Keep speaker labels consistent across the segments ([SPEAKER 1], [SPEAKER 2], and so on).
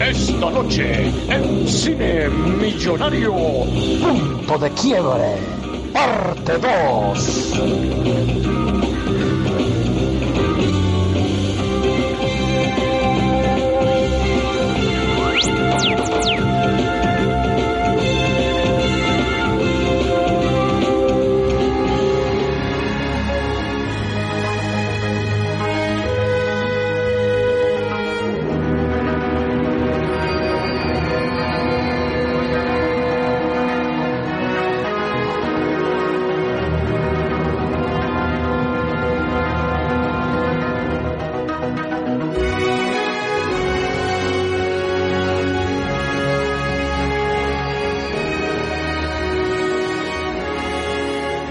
[SPEAKER 1] Esta noche, en Cine Millonario, Punto de Quiebre, parte 2.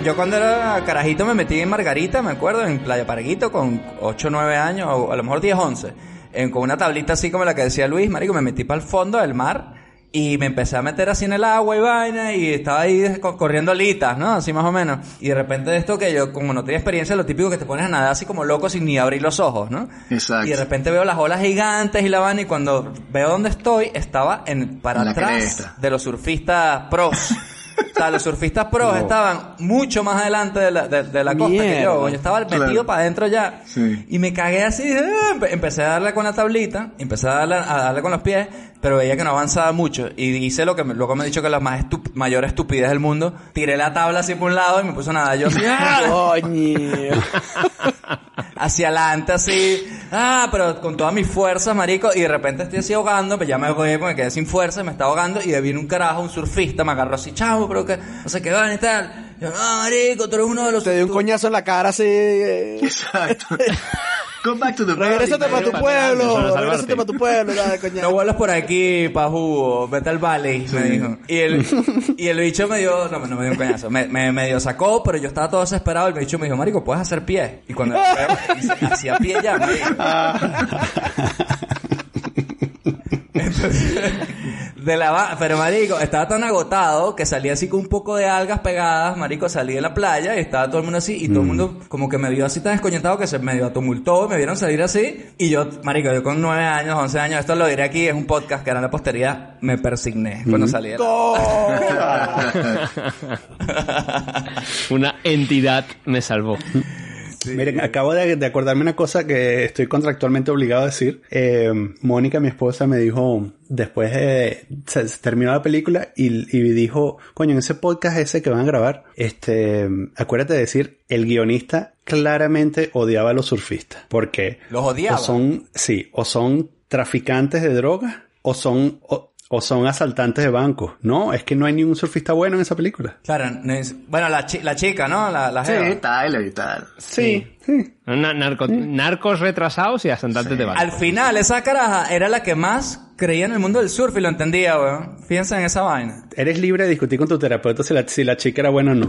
[SPEAKER 2] Yo cuando era carajito me metí en Margarita, me acuerdo, en Playa Paraguito con 8 o 9 años, o a lo mejor 10, 11. En, con una tablita así como la que decía Luis, marico, me metí para el fondo del mar y me empecé a meter así en el agua y vaina y estaba ahí co- corriendo alitas, ¿no? Así más o menos. Y de repente de esto que yo, como no tenía experiencia, lo típico que te pones a nadar así como loco sin ni abrir los ojos, ¿no?
[SPEAKER 3] Exacto.
[SPEAKER 2] Y de repente veo las olas gigantes y la vaina y cuando veo dónde estoy, estaba en, para
[SPEAKER 3] la
[SPEAKER 2] atrás
[SPEAKER 3] cresta.
[SPEAKER 2] de los surfistas pros. O sea, los surfistas pros estaban mucho más adelante de la, de, de la costa que
[SPEAKER 4] Mierda.
[SPEAKER 2] yo. Yo estaba metido
[SPEAKER 3] Claro.
[SPEAKER 2] para adentro ya.
[SPEAKER 3] Sí.
[SPEAKER 2] Y me cagué así. eh, empe- Empecé a darle con la tablita. Empecé a darle, a darle con los pies. Pero veía que no avanzaba mucho. Y hice lo que me, luego me he dicho que es la más estup- mayor estupidez del mundo. Tiré la tabla así por un lado y me puse a nadar yo hacia adelante así, ah, pero con todas mis fuerzas, marico, y de repente estoy así ahogando, pues ya me ahogué, porque me quedé sin fuerza, me estaba ahogando, y de viene un carajo, un surfista, me agarró así, chavo, pero que, no sé qué van y tal. Yo, no, marico, tú eres uno de los...
[SPEAKER 4] Te dio un coñazo en la cara así.
[SPEAKER 3] Exacto. Go back to the
[SPEAKER 4] Regrésate para tu pueblo. Regrésate para tu pueblo.
[SPEAKER 2] No vuelas por aquí, pa' jugo, vete al valley, me dijo. Y el, y el bicho me dio, no, no me dio un coñazo, me, me medio sacó, pero yo estaba todo desesperado, el bicho me dijo, marico, puedes hacer pie. Y cuando hacía pie ya, marico. Entonces, de la pero marico, estaba tan agotado que salía así con un poco de algas pegadas, marico, salí de la playa y estaba todo el mundo así y todo el mundo como que me vio así tan descoñetado que se medio atumultó, me vieron salir así y yo, marico, yo con 9 años, 11 años, esto lo diré aquí, es un podcast que era en la posteridad, me persigné cuando salí de la...
[SPEAKER 5] Una entidad me salvó.
[SPEAKER 6] Miren, acabo de, de acordarme una cosa que estoy contractualmente obligado a decir. Eh, Mónica, mi esposa, me dijo, después de, se, se terminó la película y, y dijo, coño, en ese podcast ese que van a grabar, este, acuérdate de decir, el guionista claramente odiaba a los surfistas. Porque
[SPEAKER 2] Los odiaba.
[SPEAKER 6] o son, sí, o son traficantes de drogas o son, o, o son asaltantes de bancos. No, es que no hay ningún surfista bueno en esa película.
[SPEAKER 2] Claro, no es- bueno, la, chi- la chica, ¿no? La, la
[SPEAKER 3] Sí. Tyler y tal.
[SPEAKER 6] Sí, sí.
[SPEAKER 5] Na- narco- narcos retrasados y asaltantes de banco.
[SPEAKER 2] Al final, esa caraja era la que más creía en el mundo del surf y lo entendía, weón. Fíjense en esa vaina.
[SPEAKER 6] Eres libre de discutir con tu terapeuta si la, si la chica era buena o no.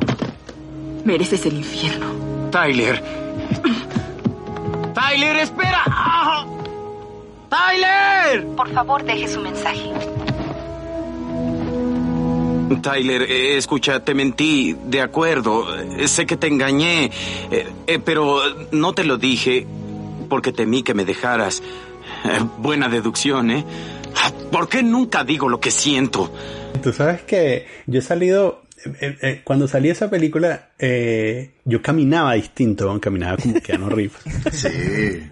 [SPEAKER 7] Mereces el infierno.
[SPEAKER 8] Tyler. Tyler, espera. Tyler.
[SPEAKER 7] Por favor, deje su mensaje.
[SPEAKER 8] Tyler, eh, escucha, te mentí, de acuerdo, eh, sé que te engañé, eh, pero no te lo dije porque temí que me dejaras. Buena deducción, ¿eh? ¿Por qué nunca digo lo que siento?
[SPEAKER 6] Tú sabes que yo he salido, cuando salí esa película, eh, yo caminaba distinto, ¿no? caminaba como Keanu Reeves,
[SPEAKER 3] Sí.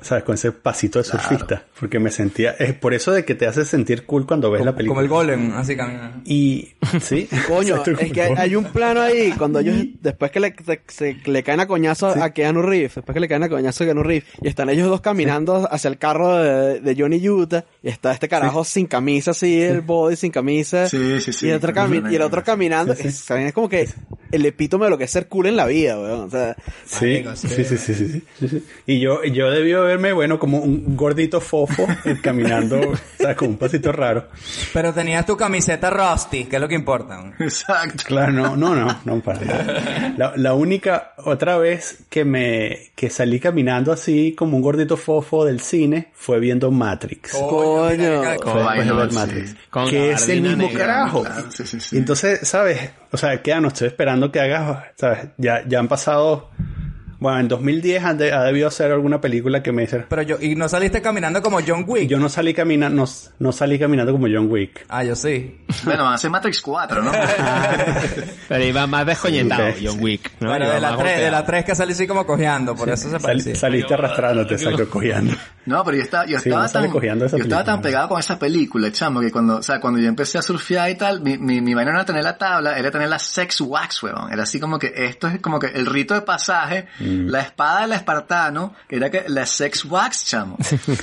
[SPEAKER 6] ¿sabes? Con ese pasito de surfista, porque me sentía, es por eso de que te hace sentir cool cuando ves la película.
[SPEAKER 2] Como el golem, así camina.
[SPEAKER 6] Y, sí.
[SPEAKER 4] Coño, es
[SPEAKER 6] como
[SPEAKER 4] que hay, hay un plano ahí cuando ellos, después que le, se, se- le caen a coñazo a Keanu Reeves, después que le caen a coñazo a Keanu Reeves, y están ellos dos caminando hacia el carro de, de Johnny Utah, y está este carajo sin camisa, así, el body sin camisa,
[SPEAKER 3] Sí, sí, sí.
[SPEAKER 4] y, el otro cami- y el otro caminando,
[SPEAKER 6] Sí, sí.
[SPEAKER 4] es, también es como que el epítome de lo que es ser cool en la vida, weón, o sea,
[SPEAKER 6] Sí, sí, sí, sí, sí. Y yo, yo debí verme, bueno, como un gordito fofo, eh, caminando, o sea, con un pasito raro.
[SPEAKER 2] Pero tenías tu camiseta Rusty, que es lo que importa.
[SPEAKER 3] Exacto.
[SPEAKER 6] Claro, no, no, no, no para nada. La, la única otra vez que me que salí caminando así como un gordito fofo del cine fue viendo Matrix.
[SPEAKER 4] coño,
[SPEAKER 3] sí.
[SPEAKER 6] Matrix. Que es el mismo
[SPEAKER 5] negra,
[SPEAKER 6] carajo.
[SPEAKER 3] claro, sí, sí, sí.
[SPEAKER 6] Y entonces, ¿sabes? O sea, que no estoy esperando que hagas, ¿sabes? Ya, ya han pasado Bueno, en 2010 ha, de- ha debido ser alguna película que me hizo...
[SPEAKER 2] Pero yo, y no saliste caminando como John Wick.
[SPEAKER 6] Yo no salí caminando, no, no salí caminando como John Wick.
[SPEAKER 2] Ah, yo sí.
[SPEAKER 3] Bueno, van a ser Matrix 4, ¿no?
[SPEAKER 5] Pero iba más descoñetado,
[SPEAKER 6] Sí.
[SPEAKER 5] John Wick. ¿no?
[SPEAKER 2] Bueno, de la,
[SPEAKER 5] más
[SPEAKER 2] tres, de
[SPEAKER 5] golpeado.
[SPEAKER 2] la 3 que salí así como cojeando, por eso se
[SPEAKER 6] Sal-
[SPEAKER 2] parecía.
[SPEAKER 6] saliste arrastrándote, exacto, cojeando.
[SPEAKER 3] No, pero yo estaba, yo
[SPEAKER 6] Sí,
[SPEAKER 3] estaba
[SPEAKER 6] sale
[SPEAKER 3] tan, yo estaba tan pegado con esa película, chamo, que cuando, o sea, cuando yo empecé a surfear y tal, mi, mi, mi vaina no era tener la tabla, era tener la sex wax, weón. Era así como que esto es como que el rito de pasaje,
[SPEAKER 6] Mm.
[SPEAKER 3] La espada del espartano, que era que la sex wax, chamo.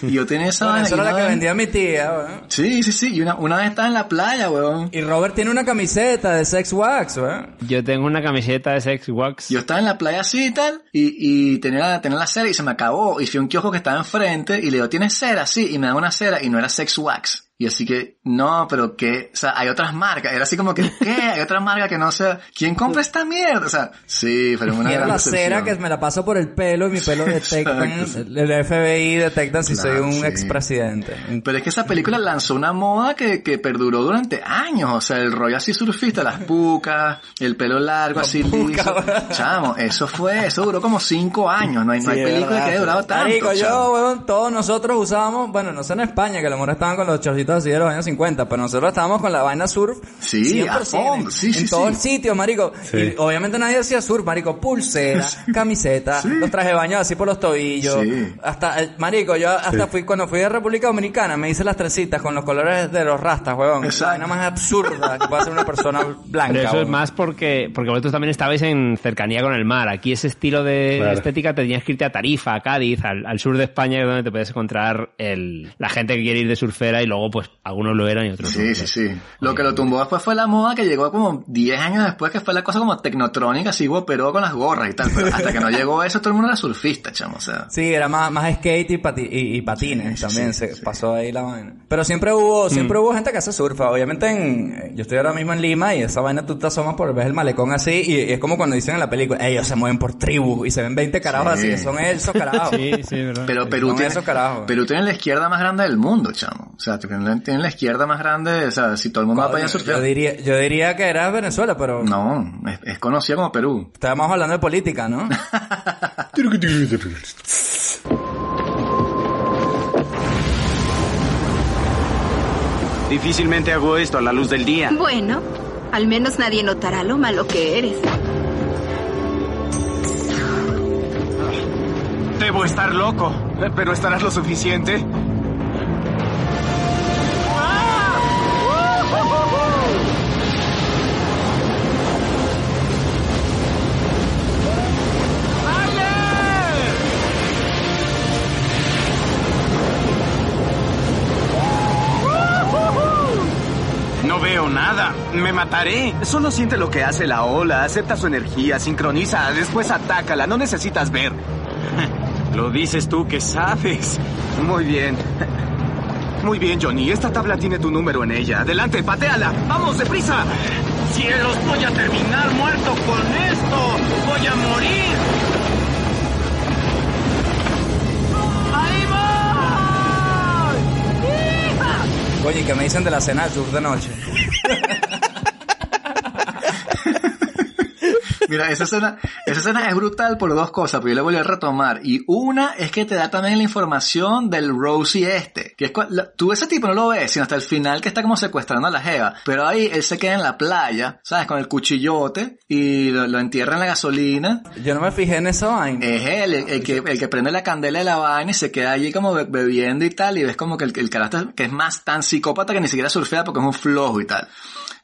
[SPEAKER 3] Y yo tenía esa
[SPEAKER 2] Bueno,
[SPEAKER 3] vaina.
[SPEAKER 2] eso era la
[SPEAKER 3] una
[SPEAKER 2] que vendía mi tía, weón.
[SPEAKER 3] Sí, sí, sí. Y una, una vez estaba en la playa, weón.
[SPEAKER 2] Y Robert tiene una camiseta de Sex Wax, weón.
[SPEAKER 5] Yo tengo una camiseta de Sex Wax.
[SPEAKER 3] Yo estaba en la playa así y tal, y, y tenía, la- tenía la cera y se me acabó. Y fui a un kiosco que estaba enfrente y le digo, ¿tienes cera? Sí, y me dan una cera y no era Sex Wax. Y así que, no, pero que, o sea, hay otras marcas. Era así como que, ¿qué? Hay otra marca que no sea, ¿quién compra esta mierda? O sea, sí, pero una gran
[SPEAKER 2] la cera que me la paso por el pelo y mi pelo detectan,
[SPEAKER 3] Exacto.
[SPEAKER 2] el FBI detecta si
[SPEAKER 3] Claro,
[SPEAKER 2] soy un
[SPEAKER 3] sí.
[SPEAKER 2] expresidente.
[SPEAKER 3] Pero es que esa película lanzó una moda que, que perduró durante años. O sea, el rollo así surfista, las pucas, el pelo largo así liso. Chamo, eso fue, eso duró como cinco años. No hay, no hay
[SPEAKER 4] Sí,
[SPEAKER 3] película
[SPEAKER 4] verdad,
[SPEAKER 3] que haya
[SPEAKER 4] sí.
[SPEAKER 3] durado tanto. Chamo.
[SPEAKER 2] yo, weón, todos nosotros usábamos, bueno, no sé en España, que a lo mejor estaban con los chorcitos así de los años 50, pero nosotros estábamos con la vaina surf.
[SPEAKER 3] Sí, a
[SPEAKER 2] 100%,
[SPEAKER 3] fondo, sí, sí,
[SPEAKER 2] En todo
[SPEAKER 3] sí.
[SPEAKER 2] el sitio, marico.
[SPEAKER 6] Sí.
[SPEAKER 2] Y obviamente nadie hacía surf, marico. Pulsera, camiseta, los trajes de baño así por los tobillos.
[SPEAKER 3] Sí.
[SPEAKER 2] Hasta, eh, marico, yo hasta fui, cuando fui a República Dominicana, me hice las trencitas con los colores de los rastas, weón. La
[SPEAKER 3] Exacto.
[SPEAKER 2] vaina más absurda que puede hacer una persona blanca.
[SPEAKER 5] Pero eso es
[SPEAKER 2] weón.
[SPEAKER 5] más porque, porque vosotros también estabais en cercanía con el mar. Aquí ese estilo de
[SPEAKER 6] Claro.
[SPEAKER 5] estética te tenías que irte a Tarifa, a Cádiz, al, al sur de España, que es donde te puedes encontrar el, la gente que quiere ir de surfera y luego pues algunos lo eran y otros no.
[SPEAKER 3] Sí, sí, sí. Lo que lo tumbó después fue la moda que llegó como 10 años después, que fue la cosa como tecnotrónica, así pero con las gorras y tal. Pero hasta que no llegó eso, todo el mundo era surfista, chamo. O sea,
[SPEAKER 2] Sí, era más, más skate y, pati- y, y patines
[SPEAKER 3] Sí,
[SPEAKER 2] también,
[SPEAKER 3] sí,
[SPEAKER 2] se
[SPEAKER 3] sí.
[SPEAKER 2] pasó ahí la vaina. Pero siempre hubo, siempre hubo gente que hace surf. Obviamente en, eh, yo estoy ahora mismo en Lima y esa vaina tú te asomas por ves el malecón así y, y es como cuando dicen en la película, ellos se mueven por tribu y se ven 20 carajos
[SPEAKER 3] Sí.
[SPEAKER 2] así, son esos carajos.
[SPEAKER 5] Sí, sí, verdad.
[SPEAKER 3] pero Perú
[SPEAKER 2] son
[SPEAKER 3] tiene,
[SPEAKER 2] esos carajos.
[SPEAKER 3] Perú tiene la izquierda más grande del mundo, chamo. O sea, tiene tiene la izquierda más grande, o sea, si todo el mundo va para allá a
[SPEAKER 2] yo, diría, yo diría que era Venezuela, pero
[SPEAKER 3] No, es, es conocida como Perú.
[SPEAKER 2] estábamos hablando de política, ¿no?
[SPEAKER 8] Difícilmente hago esto a la luz del día.
[SPEAKER 7] Bueno, al menos nadie notará lo malo que eres.
[SPEAKER 8] Debo estar loco, pero estarás lo suficiente. Me mataré.
[SPEAKER 9] Solo siente lo que hace la ola, acepta su energía, sincroniza, después atácala, no necesitas ver.
[SPEAKER 8] Lo dices tú que sabes.
[SPEAKER 9] Muy bien. Muy bien, Johnny, esta tabla tiene tu número en ella. Adelante, pateala. ¡Vamos, deprisa!
[SPEAKER 8] ¡Cielos! Voy a terminar muerto con esto. Voy a morir. ¡Ahí voy!
[SPEAKER 2] Oye, ¿qué me dicen de la cena sur de noche?
[SPEAKER 3] Mira, esa escena, esa escena es brutal por dos cosas, porque yo le voy a retomar. Y una es que te da también la información del Rosie este. Que es la- tú ese tipo no lo ves, sino hasta el final que está como secuestrando a la Jeva. Pero ahí él se queda en la playa, ¿sabes? Con el cuchillote y lo, lo entierra en la gasolina.
[SPEAKER 2] Yo no me fijé en esa vaina.
[SPEAKER 3] Es él, el, el que, el que prende la candela de la vaina y se queda allí como be- bebiendo y tal. Y ves como que el, el carácter que es más tan psicópata que ni siquiera surfea porque es un flojo y tal.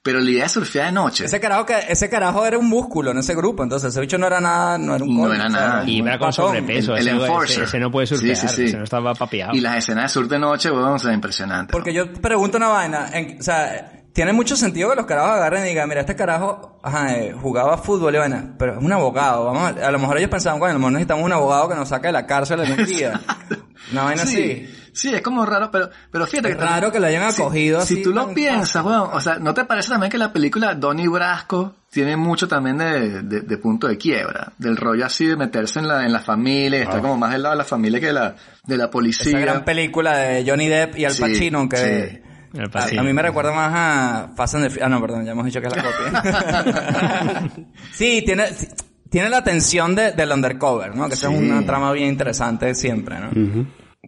[SPEAKER 3] Pero la idea de surfear de noche.
[SPEAKER 2] Ese carajo, que, ese carajo era un músculo en ese grupo, entonces ese bicho no era nada, no era un
[SPEAKER 3] No
[SPEAKER 2] coño,
[SPEAKER 3] era nada.
[SPEAKER 5] Y era con sobrepeso.
[SPEAKER 3] el
[SPEAKER 5] ese,
[SPEAKER 3] enforcer.
[SPEAKER 5] ese- ese no puede surfear.
[SPEAKER 3] Sí, sí, sí.
[SPEAKER 5] Ese no estaba papeado.
[SPEAKER 3] Y las escenas de sur de noche, weón, o sea, impresionante.
[SPEAKER 2] Porque yo te pregunto una vaina, en- o sea, tiene mucho sentido que los carajos agarren y digan, mira, este carajo ajá, eh, jugaba fútbol y vaina, pero es un abogado, vamos a, a lo mejor ellos pensaban, bueno, a lo mejor necesitamos un abogado que nos saque de la cárcel en un día. Una vaina
[SPEAKER 3] sí,
[SPEAKER 2] así.
[SPEAKER 3] Sí, es como raro, pero, pero fíjate
[SPEAKER 2] Es
[SPEAKER 3] que...
[SPEAKER 2] raro que lo hayan
[SPEAKER 3] si-
[SPEAKER 2] acogido
[SPEAKER 3] Si,
[SPEAKER 2] así
[SPEAKER 3] tú lo piensas, weón, o sea, ¿no te parece también que la película Donnie Brasco tiene mucho también de, de, de punto de quiebra? Del rollo así de meterse en la, en la familia, y estar como más del lado de la familia que de la, de la
[SPEAKER 2] Esa
[SPEAKER 3] policía.
[SPEAKER 2] gran película de Johnny Depp y Al
[SPEAKER 3] Sí,
[SPEAKER 2] Pacino, que
[SPEAKER 3] sí.
[SPEAKER 2] A,
[SPEAKER 5] Pacino.
[SPEAKER 2] a mí me recuerda más a Fast and the Ah, no, perdón, ya hemos dicho que es la copia. sí, tiene, tiene la tensión de, del undercover, ¿no? Que esa es una trama bien interesante siempre, ¿no?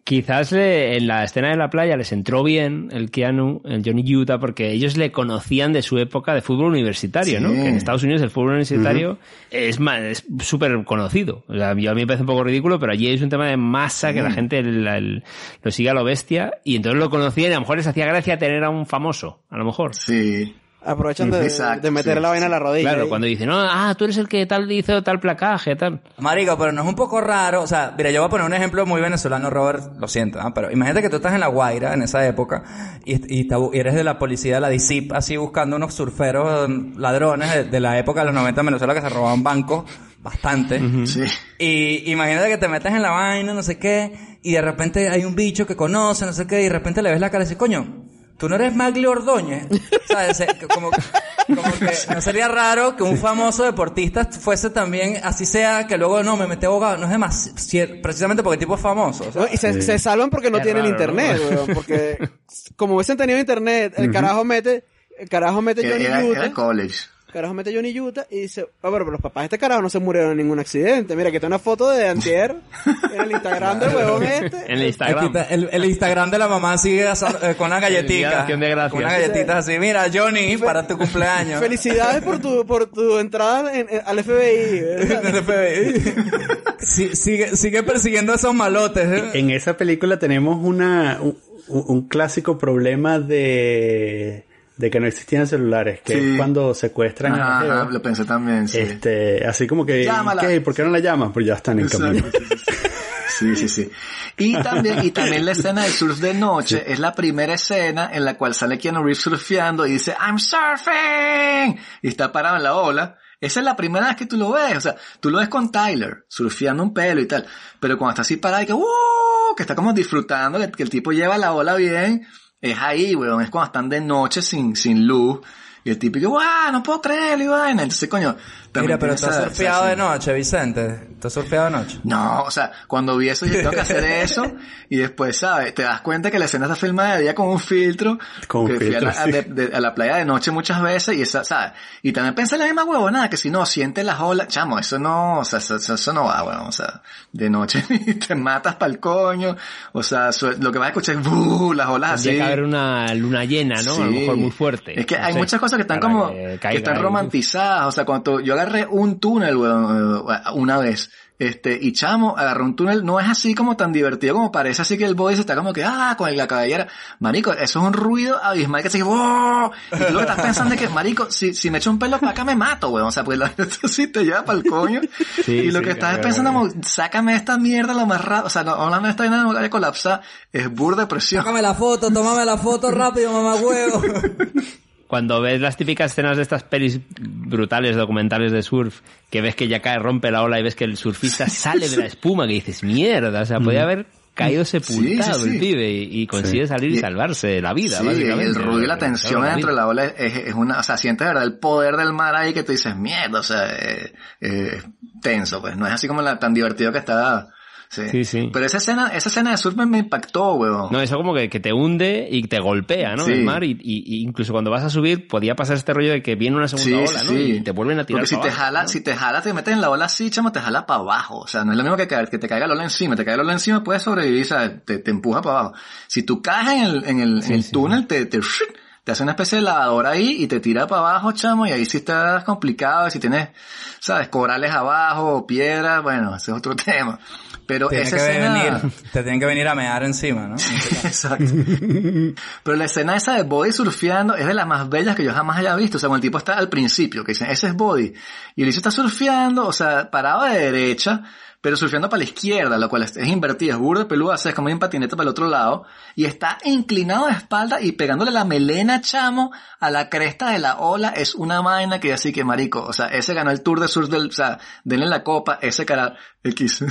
[SPEAKER 5] Quizás le- en la escena de la playa les entró bien el Keanu, el Johnny Utah, porque ellos le conocían de su época de fútbol universitario, ¿no? Que en Estados Unidos el fútbol universitario es más, es súper conocido. O sea, yo a mí me parece un poco ridículo, pero allí es un tema de masa que la gente el- el- lo sigue a lo bestia y entonces lo conocían y a lo mejor les hacía gracia tener a un famoso, a lo mejor.
[SPEAKER 3] Sí.
[SPEAKER 4] Aprovechan de,
[SPEAKER 3] Exacto,
[SPEAKER 4] de meter
[SPEAKER 3] sí,
[SPEAKER 4] la vaina en la rodilla.
[SPEAKER 5] Claro, cuando dicen, no, ah, tú eres el que tal hizo tal placaje, tal.
[SPEAKER 2] Marico, pero no es un poco raro, o sea, mira, yo voy a poner un ejemplo muy venezolano, Robert, lo siento, ¿no? pero imagínate que tú estás en La Guaira en esa época y, y y eres de la policía de la DICIP, así buscando unos surferos mm, ladrones de, de la época de los 90 en Venezuela que se robaban bancos bastante.
[SPEAKER 3] Sí.
[SPEAKER 2] Y imagínate que te metes en la vaina, no sé qué, y de repente hay un bicho que conoce, no sé qué, y de repente le ves la cara y dices, coño, tú no eres Maglio Ordóñez. ¿Sabes? Eh, que Como, como que no sería raro que un famoso deportista fuese también, así sea, que luego no, me metí abogado. No es demasiado, precisamente porque el tipo es famoso.
[SPEAKER 4] Y se, se salvan porque no
[SPEAKER 5] Es
[SPEAKER 4] tienen
[SPEAKER 5] raro,
[SPEAKER 4] internet,
[SPEAKER 5] ¿no?
[SPEAKER 4] weón, Porque como hubiesen tenido internet, el carajo mete, el carajo mete Johnny
[SPEAKER 3] era- era college.
[SPEAKER 4] Carajo mete Johnny Utah y dice, ah, pero los papás de este carajo no se murieron en ningún accidente. Mira, que está una foto de Antier en el Instagram del huevón este.
[SPEAKER 5] En el
[SPEAKER 2] Aquí
[SPEAKER 5] Instagram.
[SPEAKER 2] está el, el Instagram de la mamá sigue eh, con una galletita.
[SPEAKER 5] Día de Acción de Gracias.
[SPEAKER 2] Con una galletita así. Mira, Johnny, para tu cumpleaños.
[SPEAKER 4] Felicidades por tu, por tu entrada en- en- al FBI.
[SPEAKER 2] FBI. Sí, sigue, sigue persiguiendo esos malotes. ¿eh?
[SPEAKER 6] En esa película tenemos una, un, un clásico problema de, de que no existían celulares, que
[SPEAKER 3] Sí.
[SPEAKER 6] es cuando secuestran a la
[SPEAKER 3] Ajá, ajá, lo pensé también, sí.
[SPEAKER 6] Este, así como que. ¿qué? ¿por qué no la llaman? Pues ya están en camino.
[SPEAKER 3] Sí, sí, sí. Y también, y también la escena del surf de noche es la primera escena en la cual sale Keanu Reeves surfeando y dice, I'm surfing! Y está parado en la ola. Esa es la primera vez que tú lo ves. O sea, tú lo ves con Tyler, surfeando un pelo y tal. Pero cuando está así parado y que, ¡uh! que está como disfrutando, que el tipo lleva la ola bien, es ahí, weón. Es cuando están de noche sin, sin luz. Y el que, ¡guau! No puedo creerlo y vaina. Entonces, coño, también
[SPEAKER 2] Mira, pero
[SPEAKER 3] tiene esa-
[SPEAKER 2] surfeado
[SPEAKER 3] esa-
[SPEAKER 2] de noche, Vicente. Has surfeado de noche.
[SPEAKER 3] no, o sea, cuando vi eso yo tengo que hacer eso y después, ¿sabes? Te das cuenta que la escena está filmada de día con un filtro.
[SPEAKER 6] Con un
[SPEAKER 3] que fui a la,
[SPEAKER 6] filtro,
[SPEAKER 3] a,
[SPEAKER 6] sí.
[SPEAKER 3] de- de- a la playa de noche muchas veces y esa, ¿sabes? Y también pensé la misma huevonada, que si no sientes las olas, chamo, eso no, o sea, eso, eso- eso no va, weón, o sea, de noche te matas pa'l coño, o sea, su- lo que vas a escuchar es "buh", las olas así.
[SPEAKER 5] Tendría que haber una luna llena, ¿no? A lo mejor muy fuerte.
[SPEAKER 3] Es que
[SPEAKER 5] No
[SPEAKER 3] hay
[SPEAKER 5] sé,
[SPEAKER 3] muchas cosas que están como,
[SPEAKER 5] que
[SPEAKER 3] que, están romantizadas. O sea, cuando yo agarré un túnel, weón, eh, una vez, este, y chamo, agarré un túnel, no es así como tan divertido como parece, así que el body se está como que, ah, con la cabellera. Marico, eso es un ruido abismal que se ¡wow! Y tú lo que estás pensando es que, marico, si, si me echo un pelo para acá me mato, weón. O sea, pues la, esto sí te lleva para el coño.
[SPEAKER 5] Sí,
[SPEAKER 3] y lo
[SPEAKER 5] sí,
[SPEAKER 3] que estás
[SPEAKER 5] claro,
[SPEAKER 3] pensando como, sácame esta mierda lo más rápido. O sea, no, hablando de esta vaina no vaya a colapsar, es burda de presión.
[SPEAKER 2] Tómame la foto, tómame la foto rápido, mamá huevo.
[SPEAKER 5] Cuando ves las típicas escenas de estas pelis brutales, documentales de surf, que ves que ya cae, rompe la ola y ves que el surfista sale de la espuma, que dices, mierda, o sea, podía haber caído sepultado
[SPEAKER 3] Sí, sí, sí.
[SPEAKER 5] el pibe y, y consigue salir y,
[SPEAKER 3] Y-
[SPEAKER 5] salvarse de la vida,
[SPEAKER 3] Sí,
[SPEAKER 5] básicamente.
[SPEAKER 3] el ruido y la tensión dentro de la ola es, es una, o sea, sientes verdad el poder del mar ahí que te dices, mierda, o sea, eh, eh, tenso, pues, no es así como la, tan divertido que está. Sí.
[SPEAKER 5] Sí, sí.
[SPEAKER 3] Pero esa escena, esa escena de surf me, impactó, weón.
[SPEAKER 5] No, eso como que, que te hunde y te golpea, ¿no?
[SPEAKER 3] Sí.
[SPEAKER 5] El mar y, y- incluso cuando vas a subir podía pasar este rollo de que viene una segunda
[SPEAKER 3] Sí,
[SPEAKER 5] ola, ¿no? Y te vuelven a tirar
[SPEAKER 3] Porque si
[SPEAKER 5] para
[SPEAKER 3] te
[SPEAKER 5] abajo,
[SPEAKER 3] jala,
[SPEAKER 5] ¿no?
[SPEAKER 3] si te jala, te metes en la ola así, chamo, te jala para abajo. O sea, no es lo mismo que, caer, que te caiga la ola encima. Te cae la ola encima, puedes sobrevivir, o sea, te, te empuja para abajo. Si tú caes en el, en el, en el túnel, te, te, te hace una especie de lavadora ahí y te tira para abajo, chamo, y ahí sí estás complicado. Si tienes, sabes, corales abajo, piedras, bueno, ese es otro tema. Pero
[SPEAKER 2] Tiene
[SPEAKER 3] esa
[SPEAKER 2] que
[SPEAKER 3] escena...
[SPEAKER 2] venir, te tienen que venir a mear encima, ¿no?
[SPEAKER 3] Exacto. Pero la escena esa de Body surfeando es de las más bellas que yo jamás haya visto. O sea, cuando el tipo está al principio, que dicen, ese es Body. Y el bicho está surfeando, o sea, parado de derecha, pero surfeando para la izquierda, lo cual es, es invertido, es burdo peludo, o sea, es como un patinete para el otro lado. Y está inclinado de espalda y pegándole la melena, chamo, a la cresta de la ola. Es una vaina que así que, marico, o sea, ese ganó el Tour de Surf del, o sea, denle la copa, ese cara, X.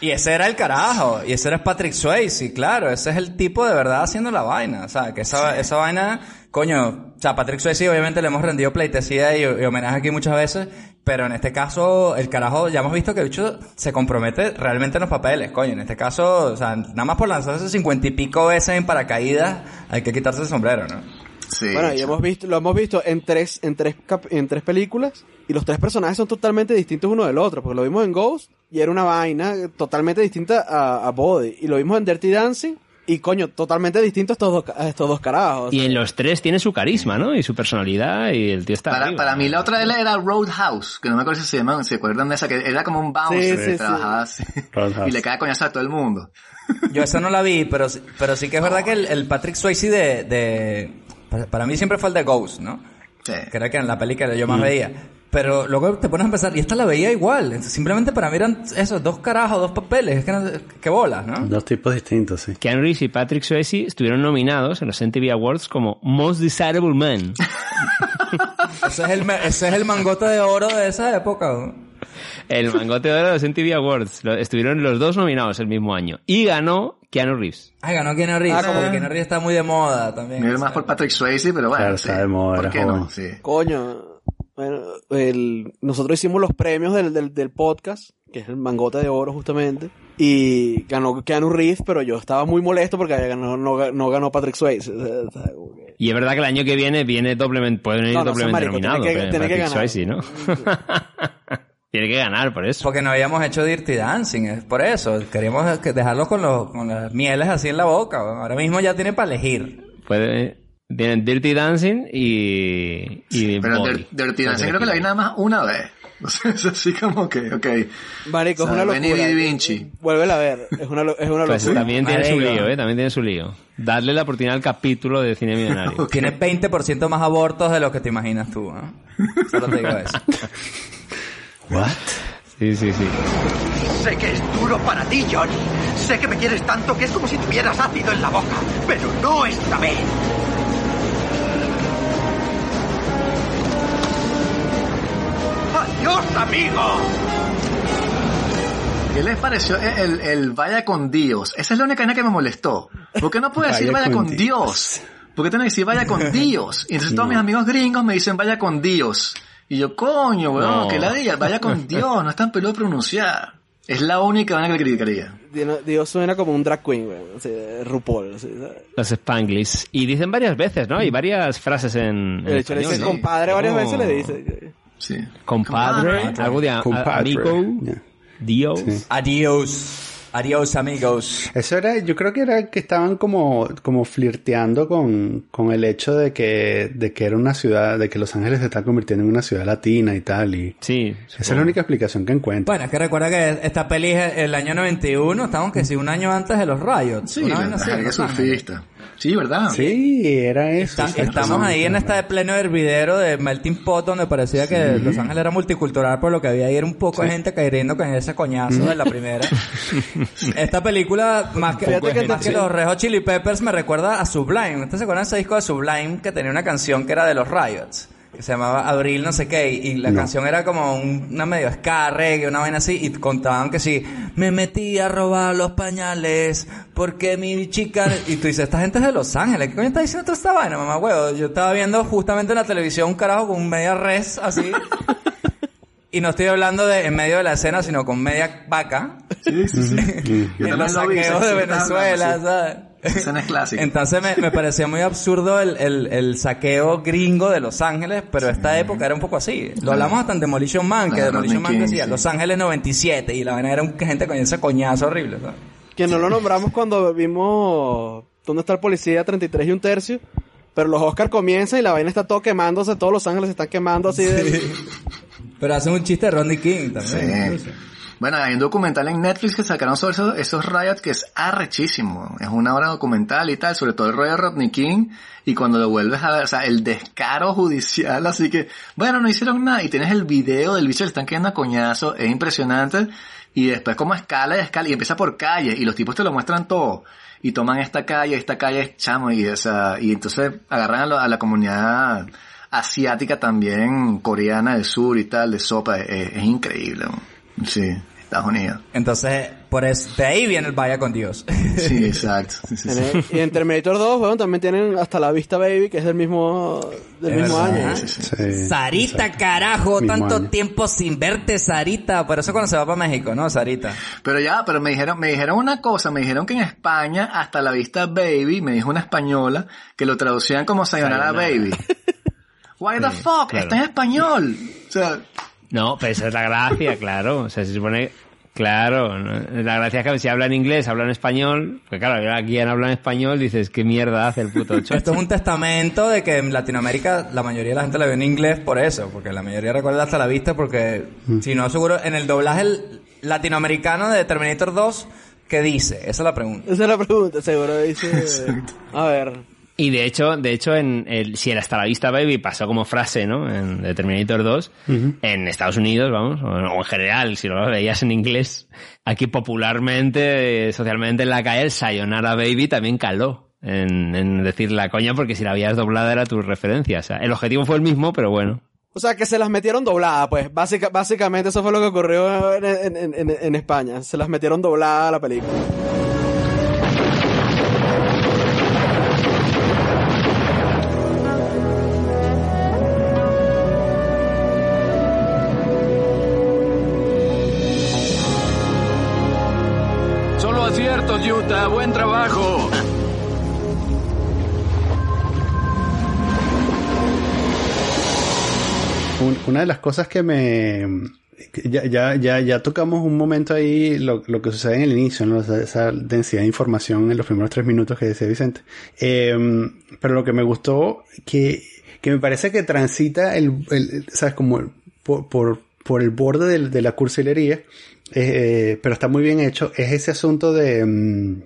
[SPEAKER 2] Y ese era el carajo. Y ese era Patrick Swayze, claro. Ese es el tipo de verdad haciendo la vaina. O sea, que esa, esa vaina, coño, o sea, Patrick Swayze obviamente le hemos rendido pleitesía y, y homenaje aquí muchas veces, pero en este caso, el carajo, ya hemos visto que el bicho se compromete realmente en los papeles, coño. En este caso, o sea, nada más por lanzarse cincuenta y pico veces en paracaídas, hay que quitarse el sombrero, ¿no?
[SPEAKER 3] Sí.
[SPEAKER 4] Bueno, y hemos visto, lo hemos visto en tres, en tres, cap- en tres películas y Y los tres personajes son totalmente distintos uno del otro, porque lo vimos en Ghost y era una vaina totalmente distinta a, a Body. Y lo vimos en Dirty Dancing y coño, totalmente distinto a estos dos, estos dos carajos.
[SPEAKER 5] Y en los tres tiene su carisma, ¿no? Y su personalidad y el tío está
[SPEAKER 3] Para,
[SPEAKER 5] arriba.
[SPEAKER 3] para mí la otra era Roadhouse, que no me acuerdo si se llaman, ¿se acuerdan de esa? Que era como un bouncer
[SPEAKER 4] Sí, sí,
[SPEAKER 3] que
[SPEAKER 4] sí.
[SPEAKER 3] trabajaba así.
[SPEAKER 6] Roadhouse.
[SPEAKER 3] Y le cae coñazo a todo el mundo.
[SPEAKER 2] Yo esa no la vi, pero, sí- pero sí que es verdad que el, el Patrick Swayze de, de... para- mí siempre fue el de Ghost, ¿no?
[SPEAKER 3] Sí.
[SPEAKER 2] Que era que en la película que yo más veía. Pero luego te pones a pensar, y esta la veía igual. Simplemente para mí eran esos dos carajos, dos papeles. Es que no, qué bolas, ¿no?
[SPEAKER 6] Dos tipos distintos, sí.
[SPEAKER 5] Keanu Reeves y Patrick Swayze estuvieron nominados en los MTV Awards como Most Desirable Man.
[SPEAKER 2] Ese es el, me- ese es el mangote de oro de esa época. ¿no?
[SPEAKER 5] El mangote de oro de los MTV Awards. Lo- Estuvieron los dos nominados el mismo año. Y ganó Keanu Reeves.
[SPEAKER 2] Ay, ganó Keanu Reeves.
[SPEAKER 4] Ah, como
[SPEAKER 2] porque
[SPEAKER 3] que-
[SPEAKER 2] Keanu Reeves está muy de moda también.
[SPEAKER 3] Me más por Patrick Swayze, pero bueno.
[SPEAKER 6] Claro,
[SPEAKER 3] sí.
[SPEAKER 6] está de moda,
[SPEAKER 3] ¿Por qué no? Sí.
[SPEAKER 4] Coño, bueno, el, nosotros hicimos los premios del, del, del podcast, que es el mangote de oro justamente, y ganó Keanu Reeves, pero yo estaba muy molesto porque ganó, no, no ganó Patrick Swayze. Que-
[SPEAKER 5] Y es verdad que el año que viene viene doblemente, puede venir
[SPEAKER 4] No, no,
[SPEAKER 5] doblemente
[SPEAKER 4] son maricos,
[SPEAKER 5] nominado.
[SPEAKER 4] tiene que-
[SPEAKER 5] pero
[SPEAKER 4] tiene que
[SPEAKER 5] Patrick
[SPEAKER 4] ganar.
[SPEAKER 5] Swayze, ¿no? tiene que ganar por eso.
[SPEAKER 2] Porque no habíamos hecho Dirty Dancing, es por eso. Queríamos que dejarlos con, los, con las mieles así en la boca. Ahora mismo ya tiene para elegir.
[SPEAKER 5] Puede, tienen Dirty Dancing y, y
[SPEAKER 3] Pero
[SPEAKER 5] Body.
[SPEAKER 3] Dir- Dirty Dancing creo que la vi nada más una vez. Es así como que, ok.
[SPEAKER 4] Marico,
[SPEAKER 3] O sea,
[SPEAKER 4] es una locura.
[SPEAKER 3] Di Vinci.
[SPEAKER 4] Vuélvela a ver, es una, lo- es una
[SPEAKER 5] Pues
[SPEAKER 4] locura.
[SPEAKER 5] también tiene su lío, ¿eh? También tiene su lío. Darle la oportunidad al capítulo de Cine Millonario.
[SPEAKER 2] Tiene 20% más abortos de lo que te imaginas tú. ¿no? Solo te digo eso.
[SPEAKER 6] What?
[SPEAKER 5] Sí, sí, sí.
[SPEAKER 10] Sé que es duro para ti, Johnny. Sé que me quieres tanto que es como si tuvieras ácido en la boca. Pero no esta vez. ¡Adiós, amigo!
[SPEAKER 3] ¿Qué les pareció el, el vaya con Dios? Esa es la única que me molestó. ¿Por qué no puedo decir
[SPEAKER 6] Vaya
[SPEAKER 3] vaya
[SPEAKER 6] con
[SPEAKER 3] con
[SPEAKER 6] Dios.
[SPEAKER 3] Dios? ¿Por qué tengo que decir vaya con Dios? Y entonces todos mis amigos gringos me dicen vaya con Dios. Y yo, coño, weón,
[SPEAKER 5] No.
[SPEAKER 3] que la diga, vaya con Dios, no es tan peludo pronunciar. Es la única vaina que le criticaría.
[SPEAKER 4] Dios, suena como un drag queen, güey. O sea, RuPaul. así, ¿sabes?
[SPEAKER 5] Los Spanglish. Y dicen varias veces, ¿no? Hay varias frases en, en
[SPEAKER 4] De hecho, le
[SPEAKER 5] español,
[SPEAKER 4] dice
[SPEAKER 5] ¿no?
[SPEAKER 4] compadre varias
[SPEAKER 5] Como
[SPEAKER 4] veces, le dice.
[SPEAKER 3] Sí.
[SPEAKER 5] Compadre, algo de a- a-
[SPEAKER 6] Compadre.
[SPEAKER 5] amigo,
[SPEAKER 6] Yeah.
[SPEAKER 5] Dios.
[SPEAKER 6] Sí.
[SPEAKER 2] Adiós. Adiós, amigos.
[SPEAKER 6] Eso era, yo creo que era que estaban como, como flirteando con, con el hecho de que, de que era una ciudad, de que Los Ángeles se está convirtiendo en una ciudad latina y tal, y
[SPEAKER 5] Sí.
[SPEAKER 6] esa es la única explicación que encuentro.
[SPEAKER 2] Bueno, es que recuerda que esta peli es el año 91, estamos que sí, un año antes de los riots.
[SPEAKER 3] Sí,
[SPEAKER 2] una
[SPEAKER 3] la
[SPEAKER 2] así, Ángeles.
[SPEAKER 3] surfista. Sí, ¿verdad?
[SPEAKER 6] Sí, era eso.
[SPEAKER 2] Está-
[SPEAKER 6] sí,
[SPEAKER 2] estamos ahí en
[SPEAKER 6] sí.
[SPEAKER 2] este pleno hervidero de Melting Pot donde parecía que Los Ángeles era multicultural, por lo que había ahí era un poco de gente cayendo con ese coñazo de la primera. Esta película, más que,
[SPEAKER 4] Fíjate que
[SPEAKER 2] más
[SPEAKER 4] sí.
[SPEAKER 2] que los Red Hot Chili Peppers, me recuerda a Sublime. ¿Ustedes se acuerdan de ese disco de Sublime que tenía una canción que era de los Riots? Que se llamaba Abril no sé qué, y y la
[SPEAKER 6] No.
[SPEAKER 2] canción era como un- una medio ska, reggae, una vaina así, y contaban que sí, me metí a robar los pañales, porque mi chica, y tú dices, esta gente es de Los Ángeles, ¿qué coño está diciendo toda esta vaina, mamá huevo? Yo estaba viendo justamente en la televisión un carajo con media res, así, y no estoy hablando de en medio de la escena, sino con media vaca,
[SPEAKER 3] Sí, sí, sí.
[SPEAKER 2] En los saqueos de Venezuela,
[SPEAKER 3] hablando,
[SPEAKER 2] ¿sabes?
[SPEAKER 3] Sí. Esa escena es clásica.
[SPEAKER 2] Entonces me, me parecía muy absurdo el, el, el saqueo gringo de Los Ángeles, pero esta época era un poco así. Lo hablamos hasta en Demolition Man, que
[SPEAKER 3] Ah,
[SPEAKER 2] Demolition Man decía
[SPEAKER 3] sí.
[SPEAKER 2] Los Ángeles 97 y la vaina era un gente con ese coñazo horrible. ¿sabes?
[SPEAKER 4] Que no lo nombramos cuando vimos ¿Dónde está el policía? 33 y un tercio. Pero los Oscar comienzan y la vaina está todo quemándose, todos los ángeles se están quemando así de...
[SPEAKER 2] Pero hacen un chiste de Rodney King también.
[SPEAKER 3] Sí. Bueno, hay un documental en Netflix que sacaron sobre esos, esos riots que es arrechísimo. Es una hora documental y tal, sobre todo el rollo de Rodney King. Y cuando lo vuelves a ver, o sea, el descaro judicial, así que, bueno, no hicieron nada. Y tienes el video del bicho le están quedando a coñazo, es impresionante. Y después como escala y escala, y empieza por calle, y los tipos te lo muestran todo. Y toman esta calle, esta calle es chamo, y esa, y entonces agarran a, la- a la comunidad asiática también, coreana del sur y tal, de sopa, es, es increíble. Sí, Estados Unidos.
[SPEAKER 2] Entonces, por eso, de ahí viene el vaya con Dios.
[SPEAKER 3] Sí, exacto. Sí, sí, sí.
[SPEAKER 4] Y en Terminator 2, bueno, también tienen hasta la vista baby, que es del mismo, del
[SPEAKER 2] Es
[SPEAKER 4] mismo año.
[SPEAKER 3] Sí, sí.
[SPEAKER 6] Sí,
[SPEAKER 2] Sarita,
[SPEAKER 6] exacto.
[SPEAKER 2] carajo,
[SPEAKER 6] Mismo
[SPEAKER 2] tanto
[SPEAKER 6] año.
[SPEAKER 2] tiempo sin verte, Sarita. Por eso cuando se va para México, ¿no, Sarita?
[SPEAKER 3] Pero ya, pero me dijeron, me dijeron una cosa, me dijeron que en España, hasta la vista baby, me dijo una española, que lo traducían como sayonara
[SPEAKER 5] Sayonara.
[SPEAKER 3] baby. Why the
[SPEAKER 5] Sí,
[SPEAKER 3] fuck?
[SPEAKER 5] claro.
[SPEAKER 3] Está en español. O sea,
[SPEAKER 5] No, pero esa es la gracia, claro. O sea, se supone... Claro, ¿no? la gracia es que si habla en inglés, habla en español, pues claro, aquí quien habla en español dices, ¿qué mierda hace el puto chocho?
[SPEAKER 2] Esto es un testamento de que en Latinoamérica la mayoría de la gente la ve en inglés por eso, porque la mayoría recuerda hasta la vista, porque si no, seguro en el doblaje latinoamericano de Terminator 2, ¿qué dice? Esa es la pregunta.
[SPEAKER 4] Esa es la pregunta, seguro dice... A ver...
[SPEAKER 5] Y de hecho, de hecho, en el, si el Hasta la Vista Baby pasó como frase, ¿no? En The Terminator 2, en Estados Unidos, vamos, o, en general, si lo veías en inglés, aquí popularmente, socialmente en la calle, el Sayonara Baby también caló. En, en decir la coña, porque si la habías doblada era tu referencia. O sea, el objetivo fue el mismo, pero bueno.
[SPEAKER 4] O sea, que se las metieron dobladas, pues. Básica- básicamente eso fue lo que ocurrió en, en- en- en- en España. Se las metieron dobladas a la película.
[SPEAKER 8] Utah. Buen trabajo.
[SPEAKER 6] Un- una de las cosas que me... Ya, ya, ya, ya tocamos un momento ahí lo, lo que sucede en el inicio, ¿no? Esa, densidad de información en los primeros tres minutos que decía Vicente. Eh, pero lo que me gustó, que, que me parece que transita el, el- ¿sabes? Como el- por, por, por el borde del- de, la cursilería, eh, pero está muy bien hecho, es ese asunto de... mm,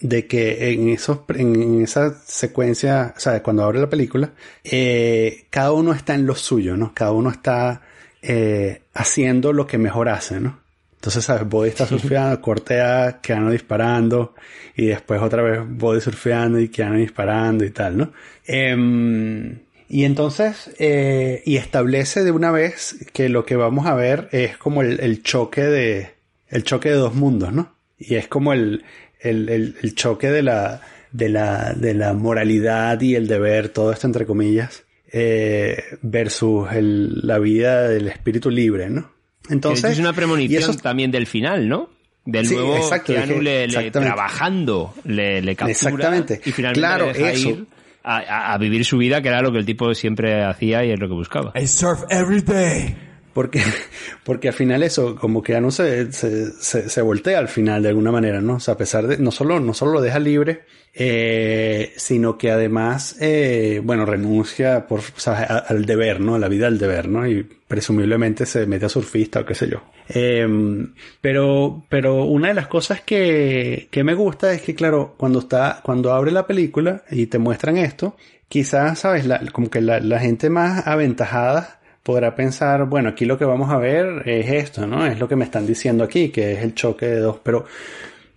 [SPEAKER 6] de que en esos en esa secuencia, o sea, cuando abre la película, eh, cada uno está en lo suyo, ¿no? Cada uno está eh, haciendo lo que mejor hace, ¿no? Entonces, ¿sabes? Body está surfeando, cortea, Keanu disparando, y después otra vez Body surfeando y Keanu disparando y tal, ¿no? Em, y entonces, eh, y establece de una vez que lo que vamos a ver es como el, el choque de, el choque de dos mundos, ¿no? Y es como el, el, el, el choque de la, de la, de la moralidad y el deber, todo esto entre comillas, eh, versus el- la vida del espíritu libre, ¿no? Entonces,
[SPEAKER 5] es una
[SPEAKER 6] y
[SPEAKER 5] premonición
[SPEAKER 6] eso-
[SPEAKER 5] también del final, ¿no? Del
[SPEAKER 6] Sí,
[SPEAKER 5] nuevo
[SPEAKER 6] exacto,
[SPEAKER 5] Keanu
[SPEAKER 6] dije-
[SPEAKER 5] le, le-
[SPEAKER 6] exactamente.
[SPEAKER 5] trabajando, le, le captura
[SPEAKER 6] Exactamente.
[SPEAKER 5] y finalmente
[SPEAKER 6] Claro,
[SPEAKER 5] le deja
[SPEAKER 6] eso.
[SPEAKER 5] ir a, vivir su vida, que era lo que el tipo siempre hacía y es lo que buscaba.
[SPEAKER 2] I surf every day.
[SPEAKER 6] Porque, porque al final eso, como que ya no se, se, se, se voltea al final de alguna manera, ¿no? O sea, a pesar de, no solo, no solo lo deja libre, eh, sino que además, eh, bueno, renuncia por, o al deber, ¿no? A la vida del deber, ¿no? Y presumiblemente se mete a surfista o qué sé yo. Eh, pero, pero una de las cosas que, que me gusta es que, claro, cuando está, cuando abre la película y te muestran esto, quizás, sabes, la- como que la, la gente más aventajada podrá pensar, bueno, aquí lo que vamos a ver es esto, ¿no? Es lo que me están diciendo aquí, que es el choque de dos, pero,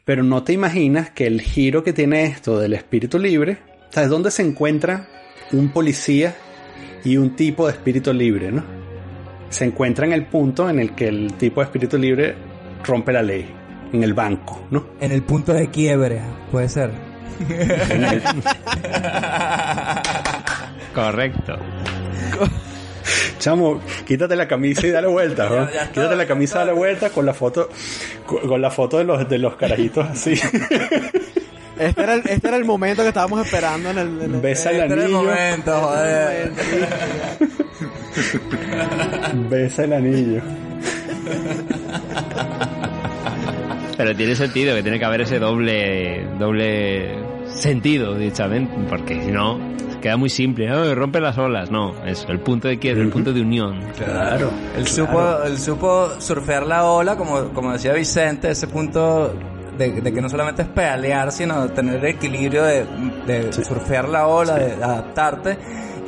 [SPEAKER 6] pero no te imaginas que el giro que tiene esto del espíritu libre, ¿sabes dónde se encuentra un policía y un tipo de espíritu libre, ¿no? Se encuentra en el punto en el que el tipo de espíritu libre rompe la ley, en el banco, ¿no?
[SPEAKER 2] En el punto de quiebre, puede ser.
[SPEAKER 5] Correcto.
[SPEAKER 6] Chamo, quítate la camisa y dale vuelta, ¿no?
[SPEAKER 2] Ya, ya está,
[SPEAKER 6] Quítate la camisa y dale vuelta con la foto, con, con la foto de los, de los carajitos así.
[SPEAKER 4] Este era, el, este era el momento que estábamos esperando en el... en el-
[SPEAKER 6] Besa el
[SPEAKER 2] Este era el
[SPEAKER 6] anillo.
[SPEAKER 2] momento, joder.
[SPEAKER 6] Besa el anillo.
[SPEAKER 5] Pero tiene sentido que tiene que haber ese doble doble sentido, dichamente, porque si no queda muy simple. "Ay, rompe las olas. No, es el punto de quiebre, el punto de unión.
[SPEAKER 6] Claro.
[SPEAKER 2] Él supo, él supo surfear la ola, como, como decía Vicente, ese punto de, de que no solamente es pedalear, sino tener el equilibrio de, de surfear la ola, de adaptarte.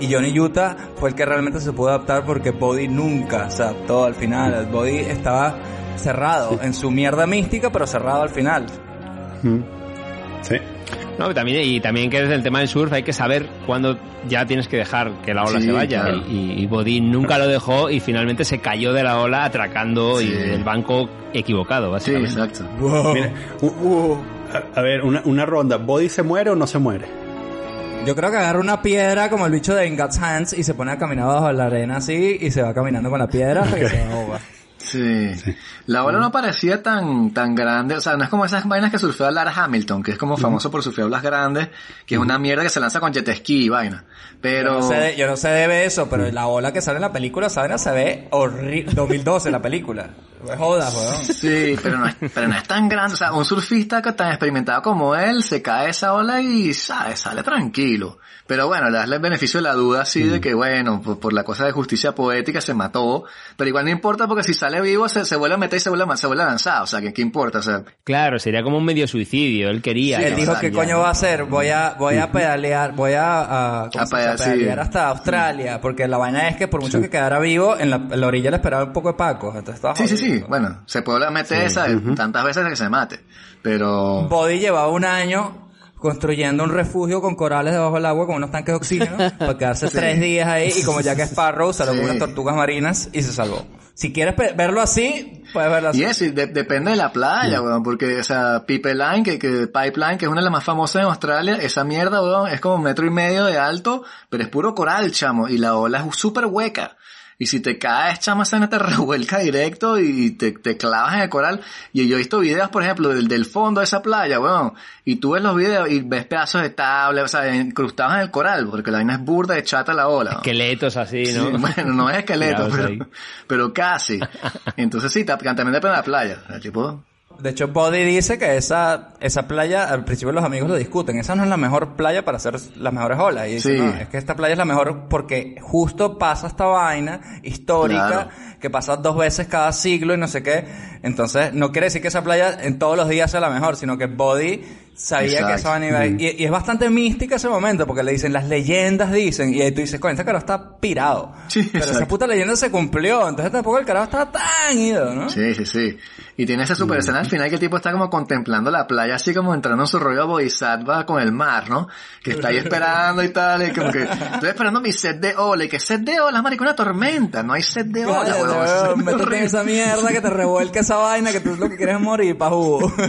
[SPEAKER 2] Y Johnny Utah fue el que realmente se pudo adaptar porque Body nunca se adaptó al final. Body estaba cerrado en su mierda mística, pero cerrado al final.
[SPEAKER 6] Sí.
[SPEAKER 5] No, y también, y también que desde el tema del surf hay que saber cuándo ya tienes que dejar que la ola
[SPEAKER 6] Sí,
[SPEAKER 5] se vaya.
[SPEAKER 6] claro.
[SPEAKER 5] Y, y Bodin nunca lo dejó y finalmente se cayó de la ola atracando y
[SPEAKER 3] Sí.
[SPEAKER 5] del banco equivocado,
[SPEAKER 3] Sí,
[SPEAKER 5] básicamente.
[SPEAKER 3] exacto.
[SPEAKER 6] Mira, u- u- a, a ver, una, una ronda. ¿Body se muere o no se muere?
[SPEAKER 2] Yo creo que agarra una piedra como el bicho de In God's Hands y se pone a caminar bajo la arena así y se va caminando con la piedra que se ahoga.
[SPEAKER 3] Sí. La ola no parecía tan, tan grande, o sea, no es como esas vainas que surfea Lara Hamilton, que es como famoso por surfear olas grandes, que es una mierda que se lanza con jet ski y vaina. Pero...
[SPEAKER 2] Yo no, sé de, yo no sé de eso, pero la ola que sale en la película, ¿saben? Se ve horrible. 2012 la película. Jodas, weón.
[SPEAKER 3] Sí, pero no, es, pero no es tan grande. O sea, un surfista que tan experimentado como él se cae esa ola y sale, sale tranquilo. Pero bueno, le das el beneficio de la duda así de que, bueno, por, por, la cosa de justicia poética se mató. Pero igual no importa porque si sale vivo se, se vuelve a meter y se vuelve a, se vuelve a lanzar. O sea, ¿qué, qué importa? O sea,
[SPEAKER 5] Claro, sería como un medio suicidio. Él quería.
[SPEAKER 2] Sí, él dijo, ¿qué coño va a hacer? Voy a, voy a pedalear, voy a, a,
[SPEAKER 3] A pedalear,
[SPEAKER 2] A pedalear
[SPEAKER 3] sí.
[SPEAKER 2] hasta Australia. Porque la vaina es que por mucho que quedara vivo, en la, en la orilla le esperaba un poco de. Entonces estaba
[SPEAKER 3] sí, sí,
[SPEAKER 2] jodido.
[SPEAKER 3] Sí. Bueno, se puede meter esa tantas veces que se mate. Pero...
[SPEAKER 2] Body llevaba un año construyendo un refugio con corales debajo del agua con unos tanques de oxígeno para quedarse tres días ahí y como Jack Sparrow salió con
[SPEAKER 3] Sí.
[SPEAKER 2] unas tortugas marinas y se salvó. Si quieres verlo así, puedes verlo así.
[SPEAKER 3] Y eso, y de- depende de la playa, weón, porque, o sea, Pipeline, que, que Pipeline, que es una de las más famosas en Australia, esa mierda, weón, es como un metro y medio de alto, pero es puro coral, chamo, y la ola es súper hueca. Y si te caes, chamo, esa vaina te revuelca directo y te, te clavas en el coral. Y yo he visto videos, por ejemplo, del, del fondo de esa playa, weón. Y tú ves los videos y ves pedazos de tabla, o sea, incrustados en el coral, porque la vaina es burda de chata la ola.
[SPEAKER 5] Esqueletos así, ¿no?
[SPEAKER 3] Sí, bueno, no es esqueleto, pero, pero casi. Entonces sí, ta- también depende de la playa. El tipo,
[SPEAKER 2] De hecho, Body dice que esa, esa playa, al principio los amigos lo discuten, esa no es la mejor playa para hacer las mejores olas. Y dice,
[SPEAKER 3] Sí.
[SPEAKER 2] no, es que esta playa es la mejor porque justo pasa esta vaina histórica
[SPEAKER 3] Claro.
[SPEAKER 2] que pasa dos veces cada siglo y no sé qué. Entonces, no quiere decir que esa playa en todos los días sea la mejor, sino que Body sabía
[SPEAKER 3] Exacto.
[SPEAKER 2] que esa vaina iba a ir. y, y es bastante mística ese momento porque le dicen, las leyendas dicen, y ahí tú dices, coño, este carajo está pirado.
[SPEAKER 3] Sí,
[SPEAKER 2] Pero esa puta leyenda se cumplió, entonces tampoco el carajo estaba tan ido, ¿no?
[SPEAKER 3] Sí, sí, sí. Y tiene esa super escena al final que el tipo está como contemplando la playa, así como entrando en su rollo bodhisattva con el mar, ¿no? Que está ahí esperando y tal, y como que estoy esperando mi set de ola, y que set de ola, marico, una tormenta, no hay set de ola,
[SPEAKER 2] Cállate,
[SPEAKER 3] weón.
[SPEAKER 2] métete en esa mierda que te revuelca esa vaina que tú lo que quieres es morir pa' jugo.